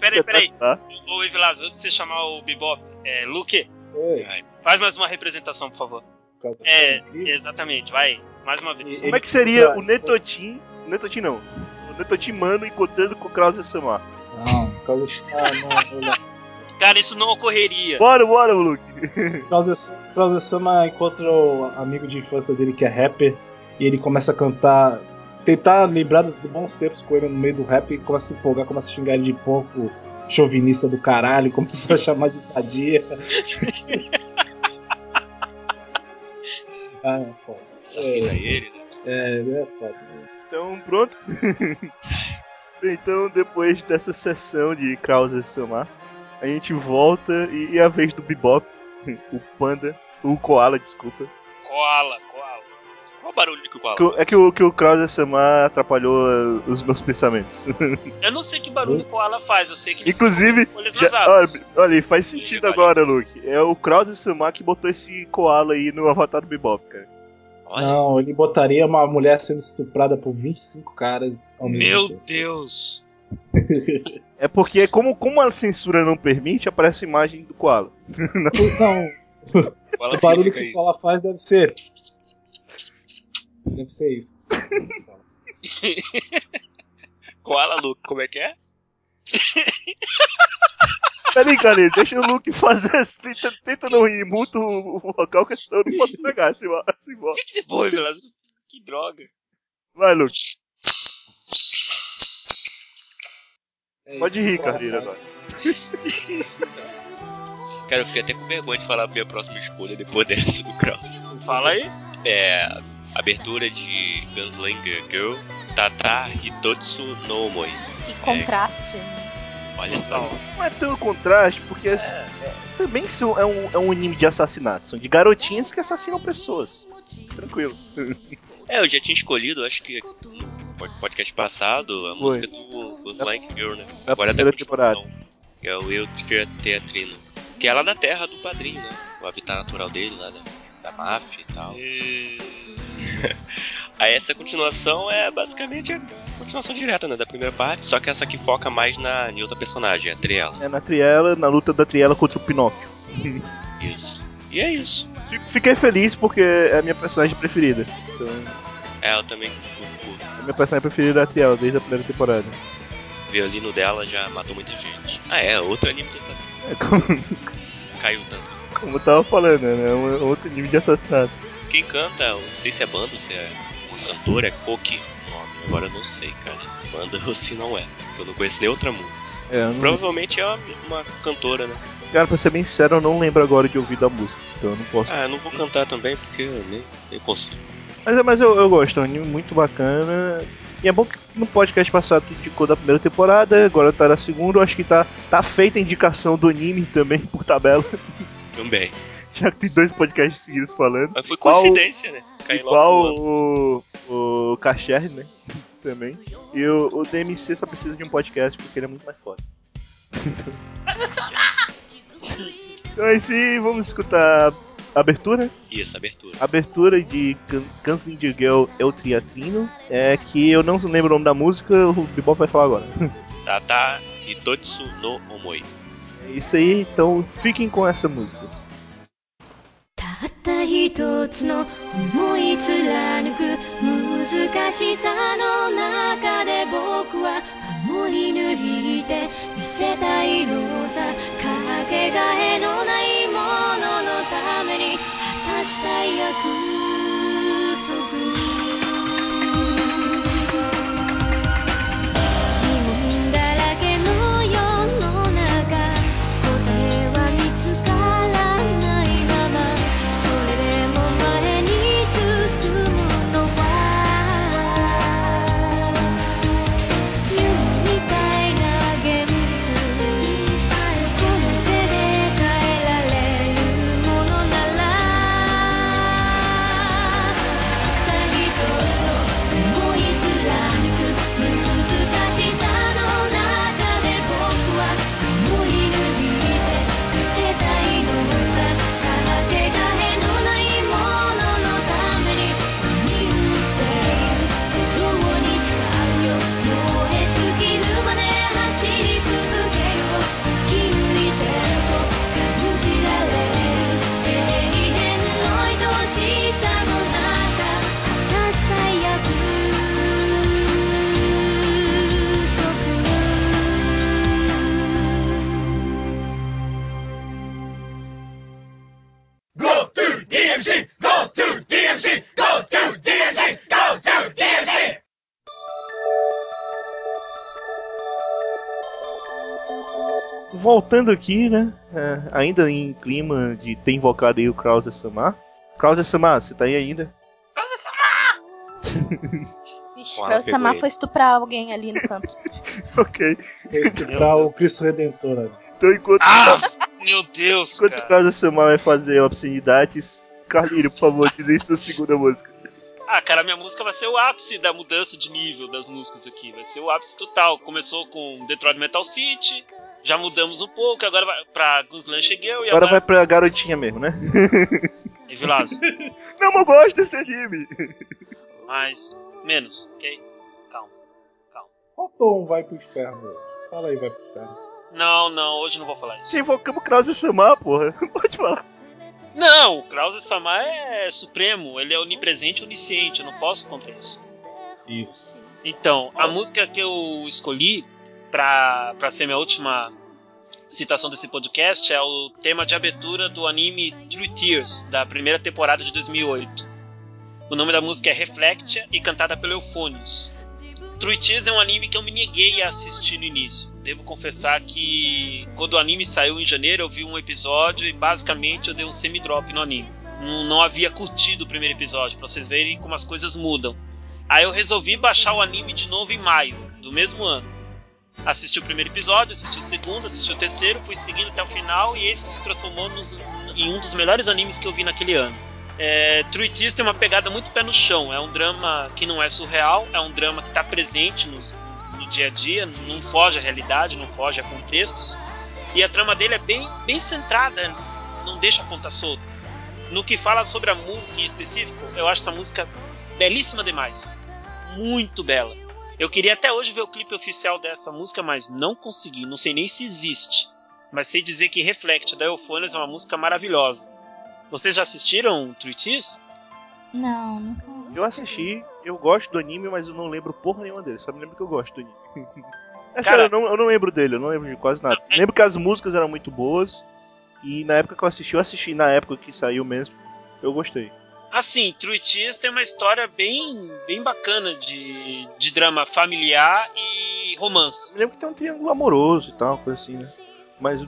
Peraí, peraí. Evilas, antes de você chamar o Bebop, é, Luke, Oi. faz mais uma representação, por favor. É, exatamente, vai, mais uma vez. E- Como é que seria o Netotin? O Netotin não. O Netotin mano encontrando com o Krause Samar. Não, de. Ah, não, não. Cara, isso não ocorreria. Bora, bora, Luke. Krause Sama encontra o amigo de infância dele que é rapper e ele começa a cantar, tentar lembrar dos bons tempos com ele no meio do rap e começa a se empolgar, começa a xingar ele de pouco chauvinista do caralho, <laughs> começa a chamar de sadia. <laughs> ah, é foda. É, ele, né? é, é foda. Então, pronto. <laughs> então, depois dessa sessão de Krause Samar, a gente volta e, e é a vez do Bebop, o Panda, o Koala, desculpa. Koala, barulho que o koala o- É que o, que o Krause Samar atrapalhou uh, os meus pensamentos. <laughs> Eu não sei que barulho o koala faz, eu sei que ele Inclusive, já, olha, olha, faz sentido agora, Luke. É o Krause Samar que botou esse koala aí no avatar do Bebop, cara. Olha, Não, ele botaria uma mulher sendo estuprada por 25 caras ao mesmo Meu tempo. Deus. <laughs> É porque, como, como a censura não permite, aparece a imagem do koala. <laughs> Não, koala o barulho que isso. ela faz deve ser. Deve ser isso. <laughs> Koala, Luke, como é que é? <laughs> Peraí, cara, deixa o Luke fazer. Tenta, tenta não rir muito o, o vocal, que senão eu não posso pegar esse vocal. Que <laughs> depois, Vilas? Que droga. Vai, Luke. É Pode rir, Carneiro, faz. agora. Cara, eu fiquei até com vergonha de falar a minha próxima escolha depois dessa do Krause. Fala aí. É. Abertura de Gunslinger Girl, Tata Hitotsu no Omoi. Que contraste. Olha só. Não é tão contraste, porque é- é- também são, é, um, é um anime de assassinato. São de garotinhas que assassinam pessoas. Tranquilo. <laughs> É, eu já tinha escolhido, acho que no pod- podcast passado, a Foi. música do Gunslinger Girl, né? Da Agora é da primeira temporada. Que é o Eu Teatrino. Que é lá da terra do padrinho, né? O habitat natural dele, lá da, da máfia e tal. <laughs> Aí essa continuação é basicamente a continuação direta, né? Da primeira parte, só que essa aqui foca mais na, em outra personagem, a Triela. É na Triela, na luta da Triela contra o Pinóquio. Isso. E é isso. Fiquei feliz porque é a minha personagem preferida. Então, É, eu também curto, curto. a minha personagem preferida é a Triela, desde a primeira temporada. O violino dela já matou muita gente. Ah, é, outro anime assassinato. É <laughs> como, Caiu tanto. Como eu tava falando, né? É um outro anime de assassinato. Quem canta, eu não sei se é banda, se é uma cantora, é o nome. Agora eu não sei, cara. Banda ou se não é. porque Eu não conheço nem outra música. É, não- Provavelmente é uma, uma cantora, né? Cara, pra ser bem sincero, eu não lembro agora de ouvir da música. Então eu não posso. Ah, eu não vou cantar também porque eu nem, nem consigo. Mas, mas eu, eu gosto, é um anime muito bacana. E é bom que no podcast passado tu indicou da primeira temporada, agora tá na segunda. Eu acho que tá, tá feita a indicação do anime também <laughs> por tabela. Também. Já que tem dois podcasts seguidos falando. Mas foi Igual- coincidência, né? Igual ano. o, o Cacher, né? <laughs> Também. E o, o DMC só precisa de um podcast porque ele é muito mais foda. <laughs> então é isso aí, vamos escutar a abertura. Isso, abertura. abertura de Gun- Gunslinger Girl El Triatrino, é que eu não lembro o nome da música, o Bebop vai falar agora. <laughs> Tata Hitotsu no Omoi. Isso aí, então fiquem com essa música. たった一つの思い貫く難しさの中で僕は守り抜いて見せたいのさかけがえのないもののために果たしたい約 DMC, go to DMC, go to DMC, go to DMC. Voltando aqui, né? É, ainda em clima de ter invocado aí o Krause Samar. Krause Samar, você tá aí ainda? Krause Samar! <laughs> Vixe, Krause Samar foi estuprar alguém ali no canto. <laughs> ok. Estuprar o Cristo Redentor ali. Então enquanto. Ah, meu Deus! Enquanto cara. o Krause Samar vai fazer obscenidades, Carlinho, por favor, diz aí sua segunda música. Ah, cara, minha música vai ser o ápice da mudança de nível das músicas aqui. Vai ser o ápice total. Começou com Detroit Metal City, já mudamos um pouco, agora vai pra Guslan Shegel e Agora vai agora pra garotinha mesmo, né? <laughs> vai... Vilazo. Não, mas eu gosto desse anime. Mas, menos, ok? Calma. Qual tom vai pro inferno? Fala aí, vai pro inferno. Não, não, hoje não vou falar isso. Já invocamos o Krause Samar, porra. <laughs> Pode falar. Não, o Krause Samar é supremo, ele é onipresente e onisciente, eu não posso contra isso. Isso. Então, a música que eu escolhi pra ser minha última citação desse podcast é o tema de abertura do anime True Tears, da primeira temporada de 2008. O nome da música é Reflectia e cantada pelo Euphonious. True Tears é um anime que eu me neguei a assistir no início. Devo confessar que quando o anime saiu em janeiro eu vi um episódio e basicamente eu dei um semi-drop no anime. Não, não havia curtido o primeiro episódio, pra vocês verem como as coisas mudam. Aí eu resolvi baixar o anime de novo em maio do mesmo ano. Assisti o primeiro episódio, assisti o segundo, assisti o terceiro, fui seguindo até o final e esse que se transformou nos- em um dos melhores animes que eu vi naquele ano. É, True Tears tem uma pegada muito pé no chão. É um drama que não é surreal, é um drama que está presente no, no dia a dia, não foge à realidade, não foge a contextos. E a trama dele é bem, bem centrada, não deixa a ponta solta. No que fala sobre a música em específico, eu acho essa música belíssima demais. Muito bela. Eu queria até hoje ver o clipe oficial dessa música, mas não consegui. Não sei nem se existe. Mas sei dizer que Reflect da Euphonious é uma música maravilhosa. Vocês já assistiram Tears? Não, nunca. Eu assisti, eu gosto do anime, mas eu não lembro porra nenhuma dele. Só me lembro que eu gosto do anime. <laughs> É Cara- sério, eu não, eu não lembro dele, eu não lembro de quase nada. Não, é- Lembro que as músicas eram muito boas. E na época que eu assisti, eu assisti na época que saiu mesmo. Eu gostei. Assim, True Tears tem uma história bem, bem bacana de, de drama familiar e romance. Eu lembro que tem um triângulo amoroso e tal, coisa assim, né? Mas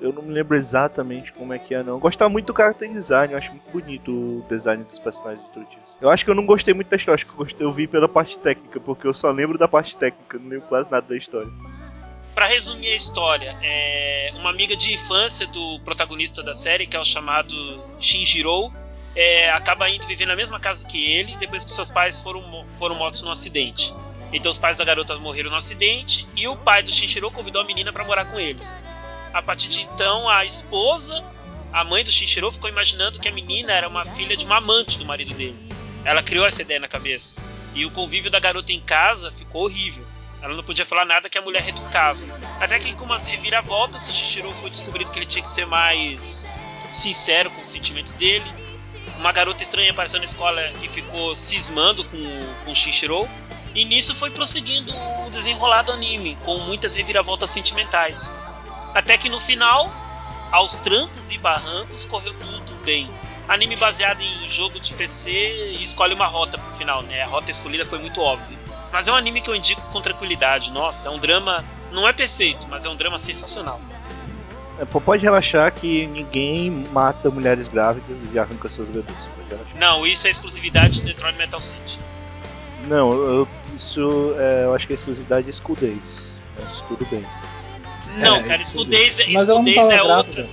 eu não me lembro exatamente como é que é, não. Eu gostava muito do character design, eu acho muito bonito o design dos personagens True Tears. Eu acho que eu não gostei muito da história, acho que eu, gostei, eu vi pela parte técnica, porque eu só lembro da parte técnica, não lembro quase nada da história. Pra resumir a história, é uma amiga de infância do protagonista da série, que é o chamado Shinjiro, é, acaba indo viver na mesma casa que ele depois que seus pais foram, foram mortos num acidente. Então os pais da garota morreram no acidente e o pai do Shinjiro convidou a menina pra morar com eles. A partir de então, a esposa, a mãe do Shinjiro, ficou imaginando que a menina era uma filha de uma amante do marido dele. Ela criou essa ideia na cabeça. E o convívio da garota em casa ficou horrível. Ela não podia falar nada que a mulher retrucava. Até que com umas reviravoltas, o Shinjiro foi descobrindo que ele tinha que ser mais sincero com os sentimentos dele. Uma garota estranha apareceu na escola que ficou cismando com, com o Shinjiro. E nisso foi prosseguindo o desenrolar do anime, com muitas reviravoltas sentimentais. Até que no final, aos trancos e barrancos, correu tudo bem. Anime baseado em jogo de PC e escolhe uma rota pro final, né? A rota escolhida foi muito óbvia. Mas é um anime que eu indico com tranquilidade. Nossa, é um drama. Não é perfeito, mas é um drama sensacional. É, pode relaxar que ninguém mata mulheres grávidas e arranca seus bebês. Não, isso é exclusividade de Detroit Metal City. Não, eu- isso é, eu acho que é exclusividade de Skull Days. Mas tudo bem. Não, É, cara, School Days, é- Mas tava é grávida. outra.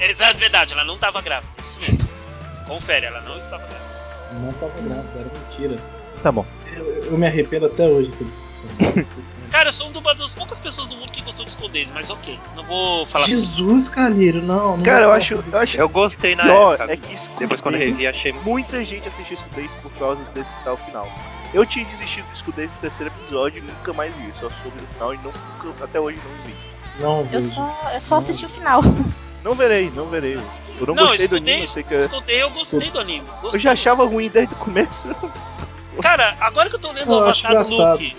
É exato, verdade, ela não estava grávida. Isso mesmo. Confere, ela não estava grávida. Não tava grávida, era mentira. Tá bom. Eu, eu me arrependo até hoje de ter visto isso. <laughs> Cara, eu sou uma das poucas pessoas do mundo que gostou de School Days, mas ok. Não vou falar sobre. Jesus, Calheiro, não. não Cara, eu acho, eu acho Eu gostei na pior época. é que Depois quando eu revi, achei. Muita gente assistiu Skull Days por causa desse tal final. Eu tinha desistido do Skull Days no terceiro episódio e nunca mais vi. Só soube no final e não, nunca- até hoje não vi. Não, Eu vejo. só, eu só Não. assisti o final. Não verei, não verei. Eu não, Não, gostei do School anime, eu sei que é- Days eu gostei do anime. eu Gostei. já achava ruim desde o começo. Cara, agora que eu tô lendo Eu o Avatar do. Luke,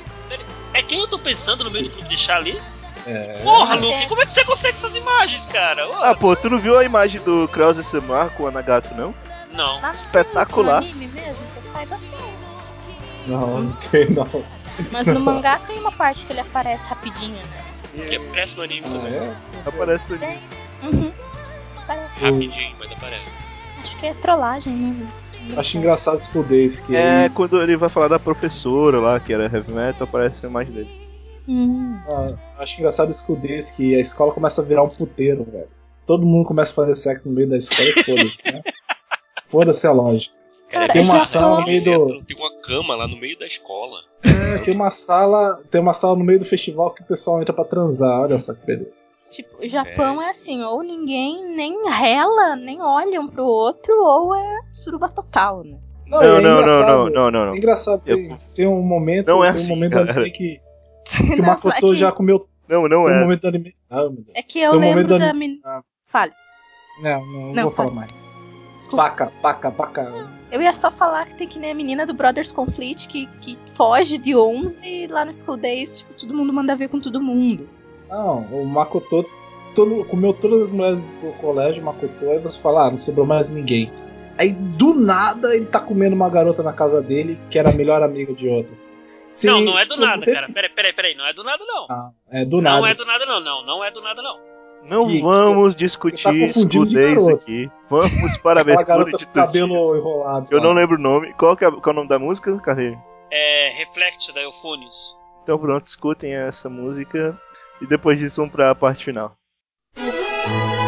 é quem eu tô pensando no meio do clube de chá ali? É. Porra, É. Luke, como é que você consegue essas imagens, cara? Ah, pô, tu não viu a imagem do Krause Samar com a Nagato, não? Não. Espetacular. No anime mesmo, que eu saiba. Não, não tem, não. Mas no mangá tem uma parte que ele aparece rapidinho, né? Que aparece no anime Ah, também. é? Aparece ali. Uhum. Parece. Rapidinho, mas aparece. Acho que é trollagem, né? Acho engraçado esse Days, que É, quando ele vai falar da professora lá, que era heavy metal, aparece a imagem dele. Hum. Ah, acho engraçado esse Days, que a escola começa a virar um puteiro, velho. Todo mundo começa a fazer sexo no meio da escola e foda-se, né? <laughs> Foda-se a lógica. Cara, tem uma sala no meio do. Tem uma cama lá no meio da escola. É, tem uma sala. Tem uma sala no meio do festival que o pessoal entra pra transar, olha só que beleza. Tipo, o Japão é. assim, ou ninguém nem rela, nem olha um pro outro, ou é suruba total, né? Não, Não, é não, não, não, não, não, É engraçado, tem, Eu- tem um momento. Não é tem um assim, momento cara. ali que, <laughs> que o Não, Makoto é que- já comeu. Não, não Tem um é. momento do anime. Ah, meu Deus. É que eu um lembro da menina. Ah. Fale. Não, não, não Não, vou fala. falar mais. Desculpa. Paca, paca, paca. Eu ia só falar que tem que nem a menina do Brothers Conflict que, que foge de 11 e lá no School Days, tipo, todo mundo manda ver com todo mundo. Não, o Makoto todo, comeu todas as mulheres do colégio, Makoto, aí você fala, ah, não sobrou mais ninguém. Aí do nada ele tá comendo uma garota na casa dele, que era a melhor amiga de outras. Sim, não, não é do tipo, nada, cara. Peraí, peraí, peraí. Não é do nada, não. Ah, é do nada. Não é do nada, não. Não, não é do nada, não. Não Que- vamos discutir tá confundindo de escudez aqui. Vamos <laughs> para a abertura de cabelo enrolado. Eu não lembro o nome. Qual, que é, qual é o nome da música, Carreiro? É Reflect da Euphonius. Então pronto, escutem essa música. E depois disso vamos pra parte final. 虹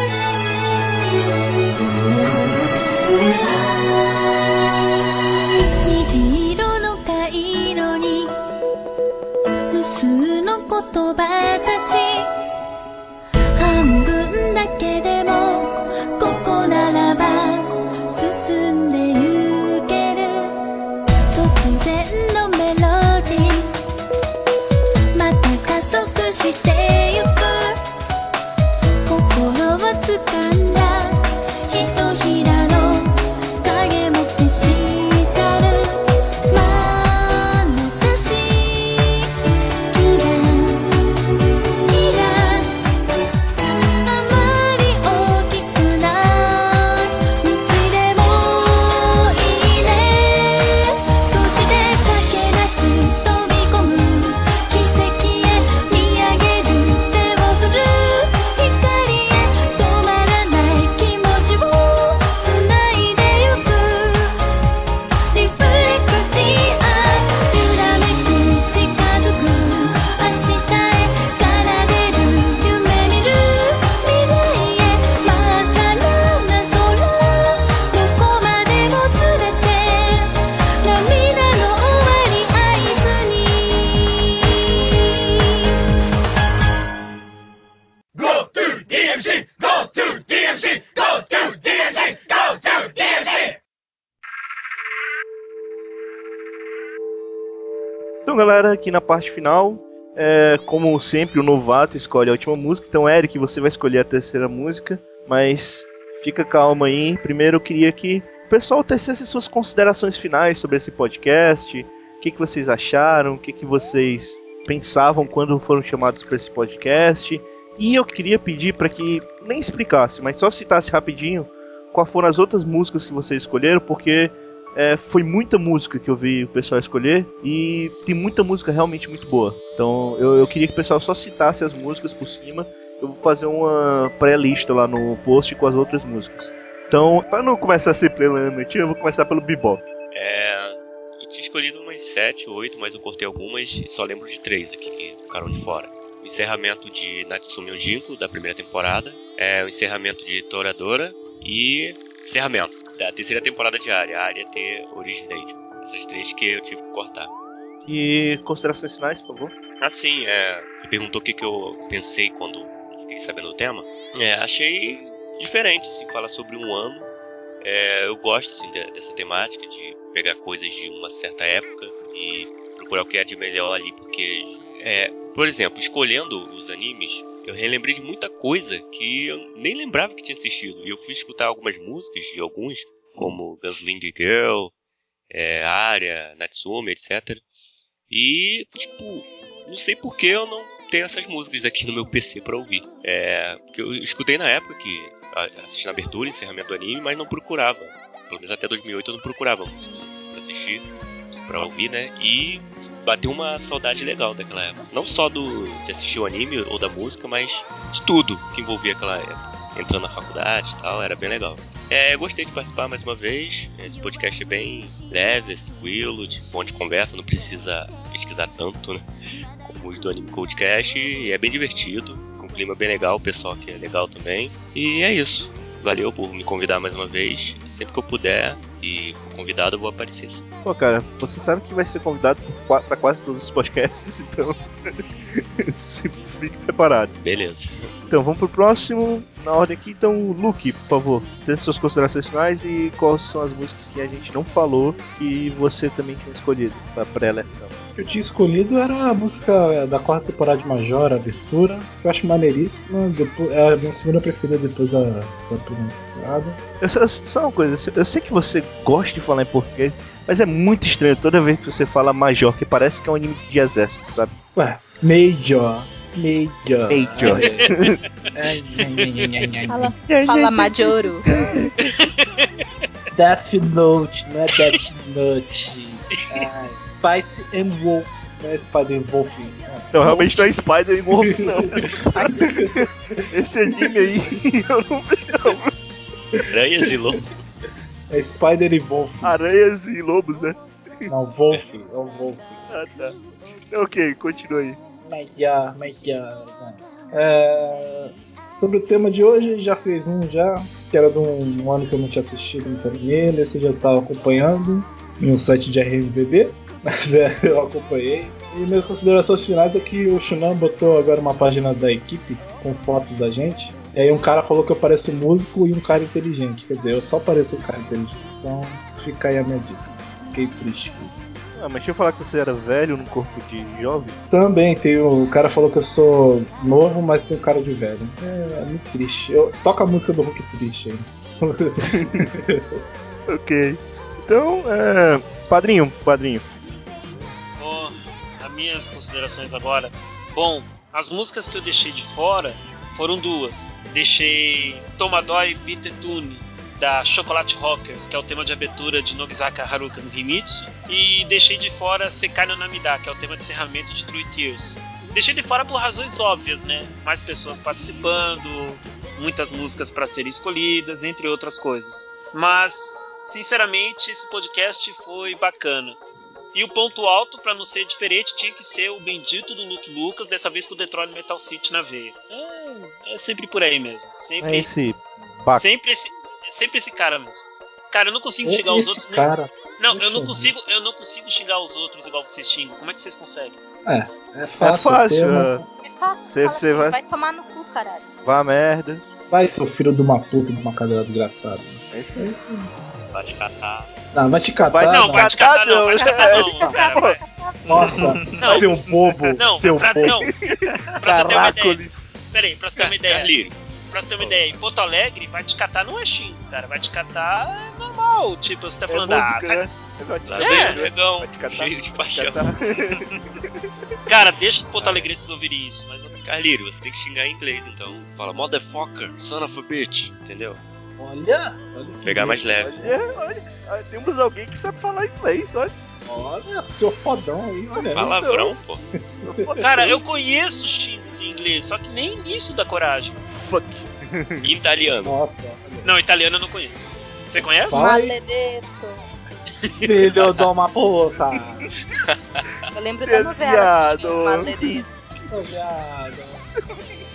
Galera, aqui na parte final, é, como sempre, o novato escolhe a última música. Então, Eric, você vai escolher a terceira música, mas fica calma aí. Primeiro, eu queria que o pessoal tecesse suas considerações finais sobre esse podcast. O que, que vocês acharam? O que, que vocês pensavam quando foram chamados para esse podcast? E eu queria pedir para que nem explicasse, mas só citasse rapidinho quais foram as outras músicas que vocês escolheram, porque é, foi muita música que eu vi o pessoal escolher e tem muita música realmente muito boa. Então eu, eu queria que o pessoal só citasse as músicas por cima. Eu vou fazer uma pré-lista lá no post com as outras músicas. Então, para não começar sempre pela Anatinha, eu vou começar pelo Bebop. É. Eu tinha escolhido umas 7, 8, mas eu cortei algumas e só lembro de três aqui que ficaram de fora. O encerramento de Natsume Ojinko, da primeira temporada. É, o encerramento de Toradora e encerramento da terceira temporada de Área, a Área T Originate. Essas três que eu tive que cortar. E considerações finais, por favor. Assim, é, você perguntou o que, que eu pensei quando fiquei sabendo do tema. É, achei diferente, assim, falar sobre um ano. É, eu gosto, assim, de- dessa temática, de pegar coisas de uma certa época e procurar o que é de melhor ali, porque, é, por exemplo, escolhendo os animes, eu relembrei de muita coisa que eu nem lembrava que tinha assistido. E eu fui escutar algumas músicas de alguns, como Gunsling Girl, é, Aria, Natsume, etc. E, tipo, não sei por que eu não tenho essas músicas aqui no meu PC pra ouvir. É, porque eu escutei na época que assisti na abertura, encerramento do anime, mas não procurava. Pelo menos até 2008 eu não procurava músicas assim pra assistir. Pra ouvir, né? E bateu uma saudade legal daquela época. Não só do de assistir o anime ou da música, mas de tudo que envolvia aquela época. Entrando na faculdade e tal, era bem legal. É, gostei de participar mais uma vez. Esse podcast é bem leve, é tranquilo, de bom de conversa, não precisa pesquisar tanto, né? Como os do Anime Codecast. E é bem divertido, com um clima bem legal, o pessoal que é legal também. E é isso. Valeu por me convidar mais uma vez. Sempre que eu puder e for convidado, eu vou aparecer. Pô, cara, você sabe que vai ser convidado pra quase todos os podcasts, <laughs> então. <laughs> se fique preparado. Beleza. Então vamos pro próximo. Na ordem aqui, então, Luke, por favor, dê suas considerações finais e quais são as músicas que a gente não falou que você também tinha escolhido pra pré-eleção. O que eu tinha escolhido era a música da quarta temporada de Major, a abertura, que eu acho maneiríssima. Depois, é a minha segunda preferida depois da, da primeira temporada. Eu, sei- só uma coisa, eu sei que você gosta de falar em português, mas é muito estranho toda vez que você fala Major, que parece que é um anime de exército, sabe? Ué, Major. Major. Major. <laughs> Fala, fala Majoro. Death Note, não é Death Note. Ai, Spice and Wolf, não é Spider Wolf. Não, realmente não é Spider e Wolf, não. <laughs> Esse anime aí, eu não vi, não. Aranhas e lobos. É Spider e Wolf. Aranhas e lobos, né? Não, Wolf, é o Wolf. Ah, tá. Ok, continua aí. Major, Major. não. É, sobre o tema de hoje, já fez um já, que era de um, um ano que eu não tinha assistido muito anime, esse eu já estava acompanhando em um site de RMVB, <laughs> mas é, eu acompanhei. E minhas considerações finais é que o Shunan botou agora uma página da equipe com fotos da gente. E aí um cara falou que eu pareço músico e um cara inteligente. Quer dizer, eu só pareço um cara inteligente. Então fica aí a minha dica. Fiquei triste com isso. Ah, mas deixa eu falar que você era velho num corpo de jovem. Também tem o, o cara falou que eu sou novo, mas tem um cara de velho. É, é muito triste. Eu, toca a música do Hulk triste aí. <laughs> Ok. Então, é. Padrinho, padrinho. Bom, as minhas considerações agora. Bom, as músicas que eu deixei de fora foram duas. Deixei Tomadoi Bitetune, da Chocolate Rockers, que é o tema de abertura de Nogizaka Haruka no Himitsu. E deixei de fora Sekai no Namida, que é o tema de encerramento de True Tears. Deixei de fora por razões óbvias, né? Mais pessoas participando, muitas músicas para serem escolhidas, entre outras coisas. Mas, sinceramente, esse podcast foi bacana. E o ponto alto, pra não ser diferente, tinha que ser o bendito do Luke Lucas, dessa vez com o Detroit Metal City na veia. É, é sempre por aí mesmo. Sempre, É esse baco. sempre, esse, sempre esse cara mesmo. Cara, eu não consigo xingar os outros. cara. Não, eu Deixa não eu consigo, eu não consigo xingar os outros igual vocês xingam. Como é que vocês conseguem? É, é É fácil. fácil. tema. é. É fácil. Você- você assim, vai- vai... tomar no cu, caralho. Vá merda. Vai, seu filho de uma puta de uma cadeira desgraçada. É isso É aí. isso aí. Vai te catar. Não, vai te catar. Vai- não, não. vai te catar não, vai te catar É, não, cara. Vai. Nossa, Não. seu bobo, Não, seu pra, bobo. não. Pra você ter uma ideia. Caracoles. Pera aí, pra você ter uma ideia. Carlírio. Pra você ter uma ideia, em Porto Alegre, vai te catar não é xingo, cara. Vai te catar é normal. Tipo, você tá É falando, ah, música, sabe- né? Eu gosto de Lá É. vem o negão, Vai te catar. cheio de Vai te paixão. catar. <laughs> cara, deixa os porto alegrenses ouvirem isso, mas Carlírio, você tem que xingar em inglês, então. Fala, motherfucker, son of a bitch, entendeu? Olha, olha Pegar mais leve. Olha, olha. ah, Temos alguém que sabe falar inglês, olha. Olha, seu fodão aí, olha. Palavrão, pô. Cara, eu conheço xingos em inglês, só que nem isso dá coragem. Fuck. <laughs> Italiano. Nossa, olha. Não, italiano eu não conheço. Você conhece? Maledeto. filho de uma puta. Eu lembro é da novela que tinha viado. o Maledeto. Ô, viado.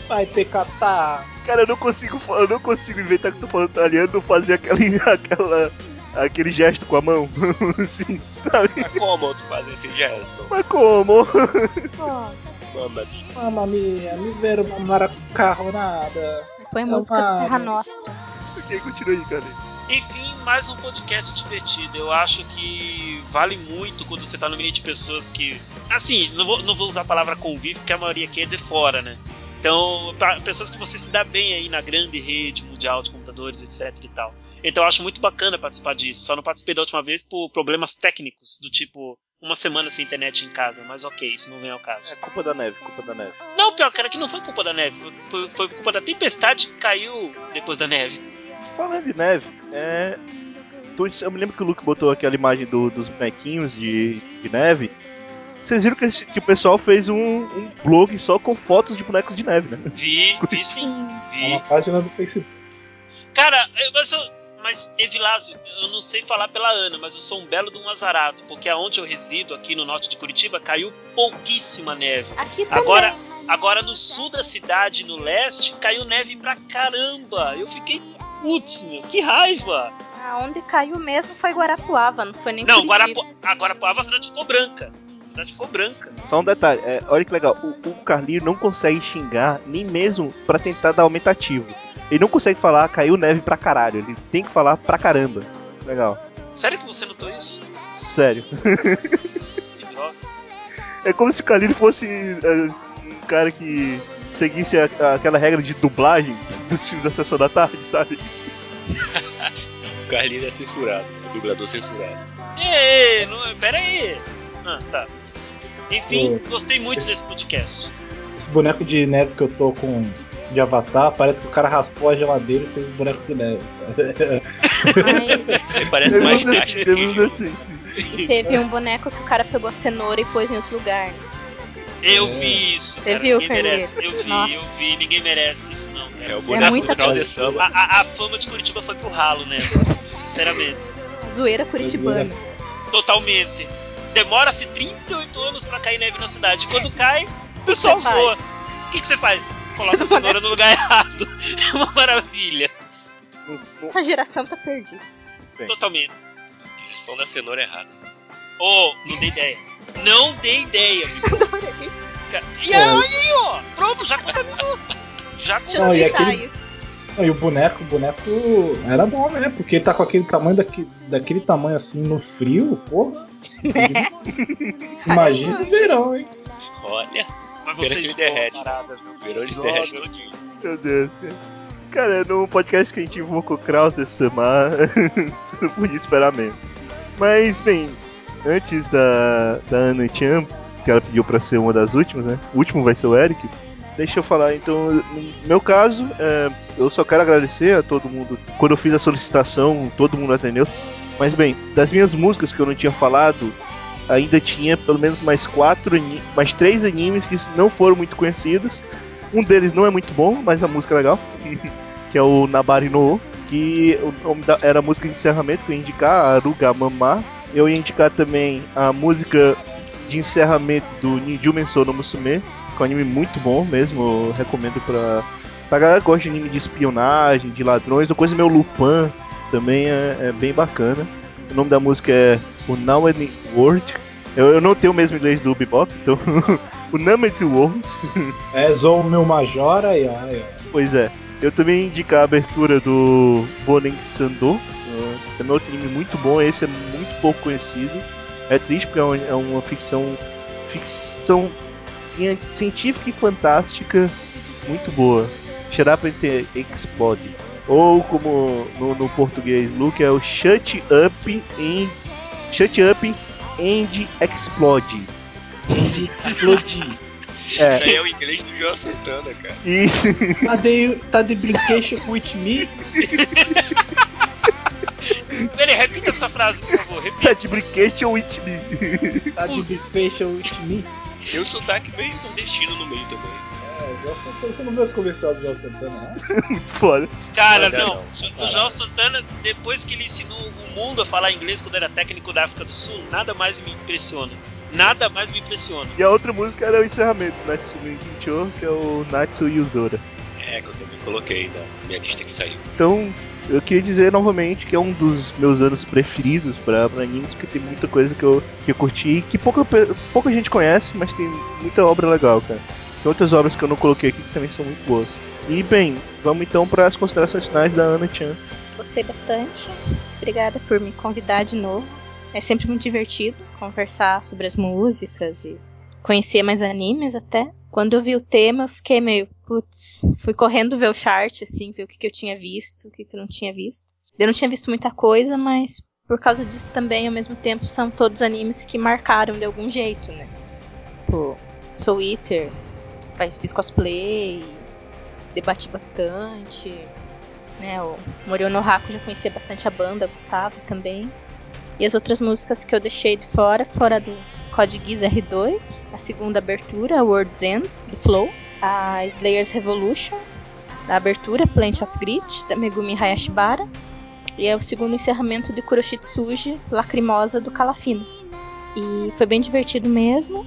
Vai ter catar. Cara, eu não consigo, eu não consigo inventar que eu tô falando italiano e não fazer aquele, aquela, <laughs> aquele gesto com a mão. <laughs> assim, sabe? Mas como tu faz esse gesto? Mas como? Mama, Mamma mia, me ver uma maracarronada. Põe É música uma- do Terra Nostra. ok, continua aí, cara. Enfim, mais um podcast divertido. Eu acho que vale muito quando você tá no meio de pessoas que. Assim, não vou, não vou usar a palavra convívio, porque a maioria aqui é de fora, né? Então, pra- pessoas que você se dá bem aí na grande rede mundial de computadores, etc e tal. Então eu acho muito bacana participar disso. Só não participei da última vez por problemas técnicos, do tipo, uma semana sem internet em casa, mas ok, isso não vem ao caso. É culpa da neve, culpa da neve. Não, pior, cara, que não foi culpa da neve, foi, foi- culpa da tempestade que caiu depois da neve. Falando de neve, é. eu me lembro que o Luke botou aquela imagem do- dos bonequinhos de, de neve. Vocês viram que, esse- que o pessoal fez um, um blog só com fotos de bonecos de neve, né? Vi, vi sim, Sim. É vi. uma página do Facebook. Cara, eu, mas, eu, mas Evilásio, eu não sei falar pela Ana, mas eu sou um belo de um azarado, porque aonde eu resido, aqui no norte de Curitiba, caiu pouquíssima neve. Aqui também. Agora, agora no sul da cidade, no leste, caiu neve pra caramba. Eu fiquei, putz, meu, que raiva. Aonde caiu mesmo foi Guarapuava, não foi nem Não, Curitiba. Guarapu, a Guarapuava a cidade ficou branca. A cidade ficou branca. Só um detalhe, é, olha que legal, o, o Carlinho não consegue xingar nem mesmo pra tentar dar aumentativo. Ele não consegue falar caiu neve pra caralho, ele tem que falar pra caramba. Legal, Sério que você notou isso? sério. Que droga. É como se o Carlinho fosse é, um cara que seguisse a- a- aquela regra de dublagem dos filmes da Sessão da Tarde, sabe? <laughs> O Carlinhos é censurado. É dublador censurado. Ei, não, pera aí. Ah, tá. Enfim, Ô, gostei muito desse podcast. Esse boneco de neve que eu tô com de avatar, parece que o cara raspou a geladeira e fez boneco de neve. Mas Ele parece mais assim, devemos assim. sim. e teve um boneco que o cara pegou cenoura e pôs em outro lugar. Eu É. vi isso. Você cara, viu, ninguém merece. Eu vi, Nossa. eu vi. Ninguém merece isso, não. Cara. É o boneco muita do de samba. A, a- a fama de Curitiba foi pro ralo, né? Sinceramente. Zoeira curitibana. Totalmente. Demora-se 38 anos pra cair neve na cidade. Quando <laughs> cai, o pessoal zoa. O que, que você faz? Coloca a o cenoura no lugar <laughs> errado. É uma maravilha. Essa geração tá perdida. Totalmente. Direção da cenoura errada. Ô, não dei ideia. Não dei ideia? Adorei. <laughs> E aí, ó, pronto, já contaminou. Já Deixa eu Não, e aquele- isso. E o boneco, o boneco era bom, né? Porque ele tá com aquele tamanho daqui, daquele tamanho assim no frio, porra. <laughs> Imagina no verão, hein? Olha, Mas vocês a derrete. parada, viu? virou de derrete todinho. Meu Deus, cara. Cara, no podcast que a gente invocou Kraus esse Samar, você <laughs> não podia esperar menos. Mas, bem, antes da, da Ana Chan, que ela pediu pra ser uma das últimas, né? O último vai ser o Eric. Deixa eu falar, então, no meu caso, é, eu só quero agradecer a todo mundo. Quando eu fiz a solicitação, todo mundo atendeu. Mas, bem, das minhas músicas que eu não tinha falado, ainda tinha pelo menos mais quatro, mais três animes que não foram muito conhecidos. Um deles não é muito bom, mas a música é legal. <laughs> que é o Nabari no que o nome da- era a música de encerramento que eu ia indicar, Aruga Mama. Eu ia indicar também a música de encerramento do Ninjumen no Musume, que é um anime muito bom mesmo, recomendo pra, pra galera que gosta de anime de espionagem, de ladrões, ou coisa meio Lupin, também é, é bem bacana. O nome da música é o Now and World. Eu, eu não tenho o mesmo inglês do Bebop, então <laughs> o Namet World. É Zou meu Majora ai, ai. Pois é. Eu também indico a abertura do Bonen Sando. uh, Também é outro anime muito bom. Esse é muito pouco conhecido. É triste porque é uma, é uma ficção. Ficção ci- científica e fantástica muito boa. Te- Explode. Ou como no, no português, Luke, é o Shut Up and. Shut Up and Explode. De explodir. É, Isso aí é o inglês do João Santana, cara. isso. Tá de, tá de brincation with me? Peraí, repita essa frase, por favor. Repita. Tá de brincation with me. Tá de brincation with me? Tem um sotaque bem nordestino no meio também. É, o João Santana, você não viu esse comercial do João Santana, não? <laughs> Muito foda. Cara, Não. O João Santana, depois que ele ensinou o mundo a falar inglês quando era técnico da África do Sul, nada mais me impressiona. Nada mais me impressiona. E a outra música era o encerramento do Natsume Kincho, que é o Natsu Yuzora. É, que eu também coloquei na minha lista que saiu. Então, eu queria dizer novamente que é um dos meus anos preferidos pra animes, porque tem muita coisa que eu, que eu curti, que pouca, pouca gente conhece, mas tem muita obra legal, cara. Tem outras obras que eu não coloquei aqui que também são muito boas. E, bem, vamos então para as considerações finais da Ana Chan. Gostei bastante. Obrigada por me convidar de novo. É sempre muito divertido conversar sobre as músicas e conhecer mais animes até. Quando eu vi o tema, eu fiquei meio, putz, fui correndo ver o chart, assim, ver o que, que eu tinha visto, o que, que eu não tinha visto. Eu não tinha visto muita coisa, mas por causa disso também, ao mesmo tempo, são todos animes que marcaram de algum jeito, né? Tipo, Soul Eater, fiz cosplay, debati bastante. né? O Moriono Haku já conhecia bastante a banda, gostava também. E as outras músicas que eu deixei de fora, fora do Code Geass R2, a segunda abertura, World's End, do Flow, a Slayer's Revolution, da abertura, Plant of Grit, da Megumi Hayashibara, e é o segundo encerramento de Kuroshitsuji, Lacrimosa, do Calafino. E foi bem divertido mesmo,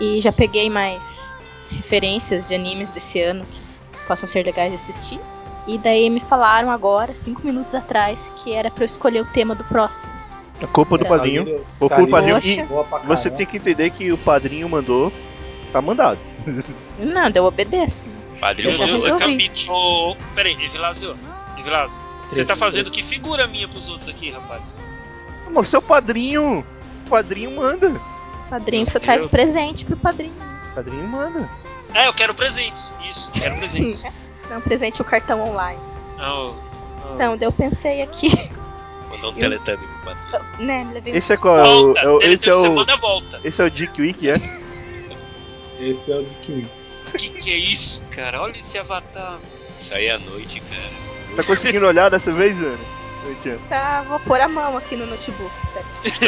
e já peguei mais referências de animes desse ano que possam ser legais de assistir. E daí me falaram agora, cinco minutos atrás, que era pra eu escolher o tema do próximo. A culpa do É, padrinho. Foi culpa do padrinho. E você tem que entender que o padrinho mandou. Tá mandado. <laughs> Nada, eu obedeço. Padrinho Eu resolvi. capítulo. Ô, peraí, Evilásio, Evilásio, você tá fazendo que figura minha pros outros aqui, rapaz? Mas seu padrinho. O padrinho manda. Padrinho, Meu você traz Deus. presente pro padrinho. O padrinho manda. É, eu quero presentes. Isso, quero presentes. Não, <laughs> presente o cartão online. Não, não. Então, eu pensei aqui, <laughs> Mandou um teletubby pro padrinho. né? me Levei um Esse é qual? É o, Volta, é o- esse é o. Esse é o Dick Wick, é? Esse é o de Kiwi. Que que é isso, cara? Olha esse avatar. Isso aí é à noite, cara. Tá conseguindo olhar dessa vez, Ana? Tá, vou pôr a mão aqui no notebook.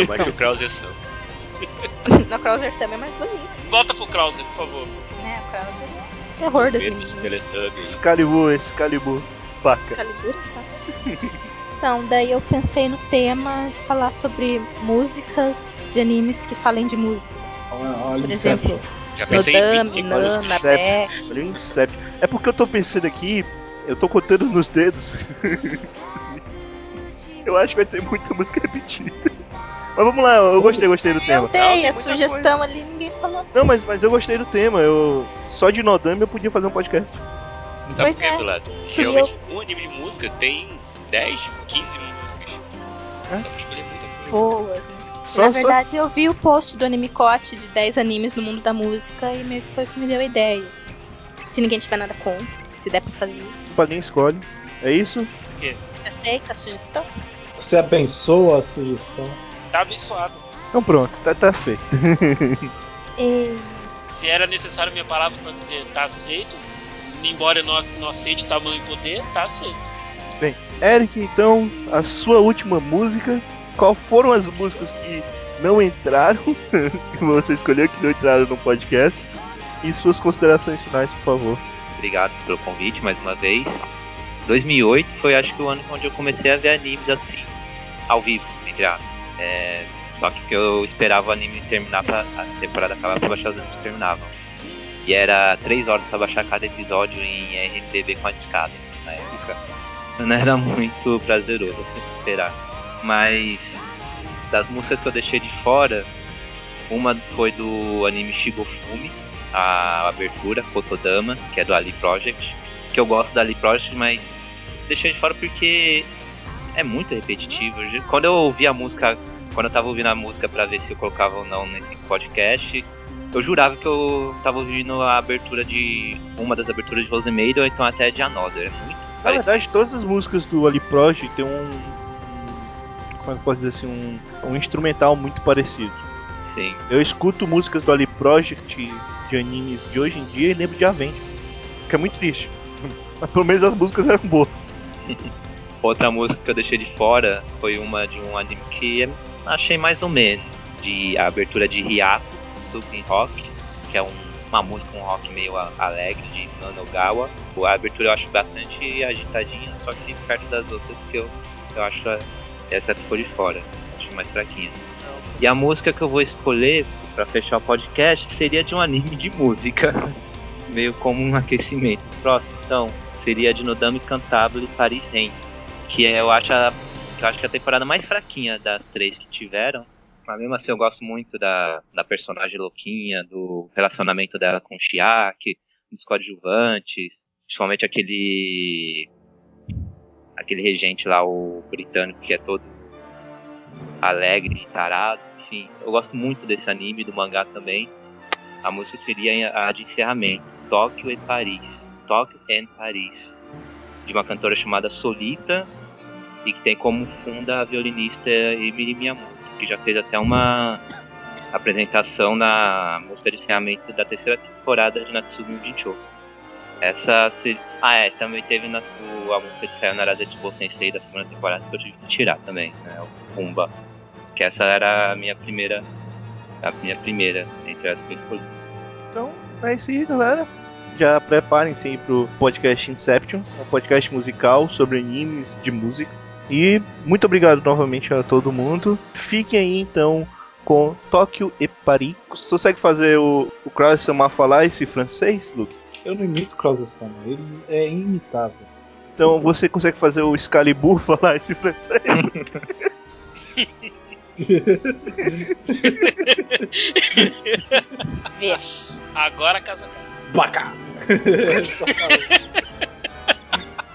Mais que o <laughs> Krauser Sam. Na Krauser Sam é mais bonito, Volta pro Krauser, por favor. né? O Krauser é o terror das meninas. Excalibur, Excalibur. Paca. Excalibur, tá? Então, daí eu pensei no tema de falar sobre músicas de animes que falem de música. Olha, olha Por o exemplo, Já pensei em Nodame, 25 olha o Nana. Olha o Incept. É porque eu tô pensando aqui, eu tô contando nos dedos. <laughs> eu acho que vai ter muita música repetida. Mas vamos lá, eu gostei, gostei do Eu tema. dei tem a sugestão ali, ninguém falou. Não, mas, mas eu gostei do tema. Eu só de Nodame eu podia fazer um podcast. Sabe Pois é. do lado? Geralmente, um anime de música tem 10, 15 músicas. É? Dá pra escolher muita coisa. Boas, né? Só, Na só verdade, eu vi o post do Animecote de 10 animes no mundo da música e meio que foi o que me deu a ideia. assim. Se ninguém tiver nada contra, se der pra fazer. o padrinho escolhe. É isso? Você aceita a sugestão? Você abençoa a sugestão. Tá abençoado. Então pronto, tá, tá feito. <laughs> E... Se era necessário minha palavra pra dizer tá aceito, embora eu não, não aceite tamanho e poder, tá aceito. Eric, então, a sua última música. Qual foram as músicas que não entraram? <laughs> que você escolheu que não entraram no podcast? E suas considerações finais, por favor. Obrigado pelo convite mais uma vez. 2008 foi acho que o ano onde eu comecei a ver animes assim, ao vivo, entre. É, só que eu esperava o anime terminar pra a temporada acabar pra baixar os animes terminavam. E era 3 horas pra baixar cada episódio em RMDB com a escada na época. Não era muito prazeroso assim, esperar. Mas das músicas que eu deixei de fora, uma foi do anime Shigofumi, a abertura, Kotodama, que é do Ali Project. Que eu gosto da Ali Project, mas deixei de fora porque é muito repetitivo. Quando eu ouvi a música, quando eu tava ouvindo a música pra ver se eu colocava ou não nesse podcast, eu jurava que eu tava ouvindo a abertura de. uma das aberturas de Rosemaid ou então até de Another. É Na verdade, todas as músicas do Ali Project tem um. Um- Como é que eu posso dizer assim? Um, um instrumental muito parecido. Sim. Eu escuto músicas do Ali Project de animes de hoje em dia e lembro de Avenged. Que é muito triste. <laughs> Mas pelo menos as músicas eram boas. <laughs> Outra música que eu deixei de fora foi uma de um anime que achei mais ou menos. De a abertura de Hyaku, Super Rock, que é um- uma música, um rock meio alegre de Nanogawa. A abertura eu acho bastante agitadinha, só que perto das outras que eu, eu acho essa ficou de fora. Acho mais fraquinha. E a música que eu vou escolher pra fechar o podcast seria de um anime de música. <laughs> meio como um aquecimento. Próximo, então, seria de Nodame Cantabile Paris Rent que é, eu acho a, que eu acho que é a temporada mais fraquinha das três que tiveram. Mas mesmo assim eu gosto muito da, da personagem louquinha, do relacionamento dela com o Chiaki, dos coadjuvantes, principalmente aquele aquele regente lá, o britânico, que é todo alegre tarado. Enfim, eu gosto muito desse anime, do mangá também. A música seria a de encerramento, Tóquio e Paris. Tóquio and Paris. De uma cantora chamada Solita, e que tem como funda a violinista Emily Miyamoto, que já fez até uma apresentação na música de encerramento da terceira temporada de Natsume Jinchou. Essa se... Ah, é, também teve na, o, a música de Sayonara Zetsubo Sensei da segunda temporada que eu tive que tirar também, né? O Pumba. Que essa era a minha primeira. A minha primeira entre as que eu escolhi. Então, é isso aí, galera. Já preparem-se aí pro podcast Inception, um podcast musical sobre animes de música. E muito obrigado novamente a todo mundo. Fiquem aí então com Tóquio e Paris. Você consegue fazer o, o Krause Samar falar esse francês, Luke? Eu não imito Krause-sama, ele é imitável. Então você consegue fazer o Excalibur <laughs> falar esse francês? <laughs> Vixe. Agora a casa Baca!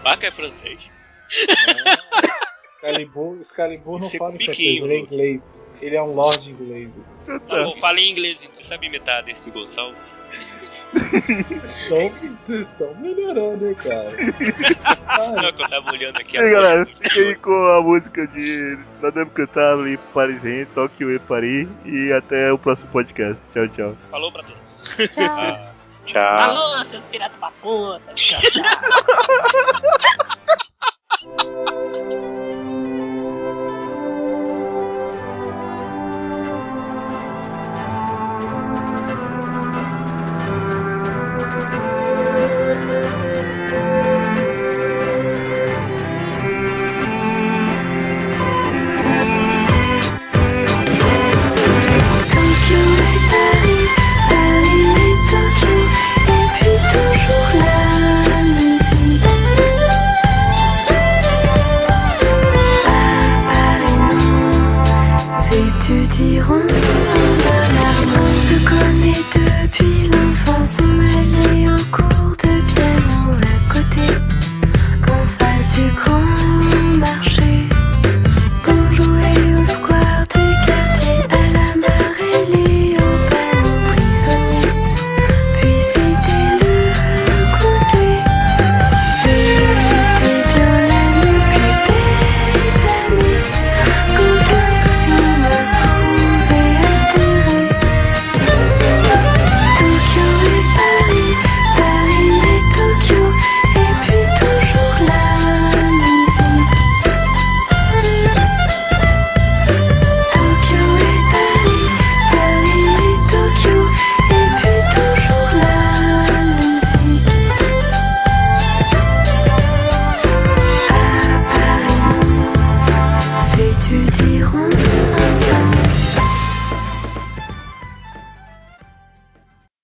Vaca é francês? Excalibur, Excalibur não fala em francês, ele é inglês. Ele é um lord inglês. Tá bom, fala em inglês então. Você sabe imitar desse Gonçalves? Então, vocês estão melhorando, hein, cara. Não, que eu tava olhando aqui E aí, a galera, aí com a música de Madame Cantable, Parisien, Tóquio e Paris. E até o próximo podcast. Tchau, tchau. Falou pra todos. Tchau. Ah. Tchau. Alô, seu filho da puta. Tchau, tchau. <laughs>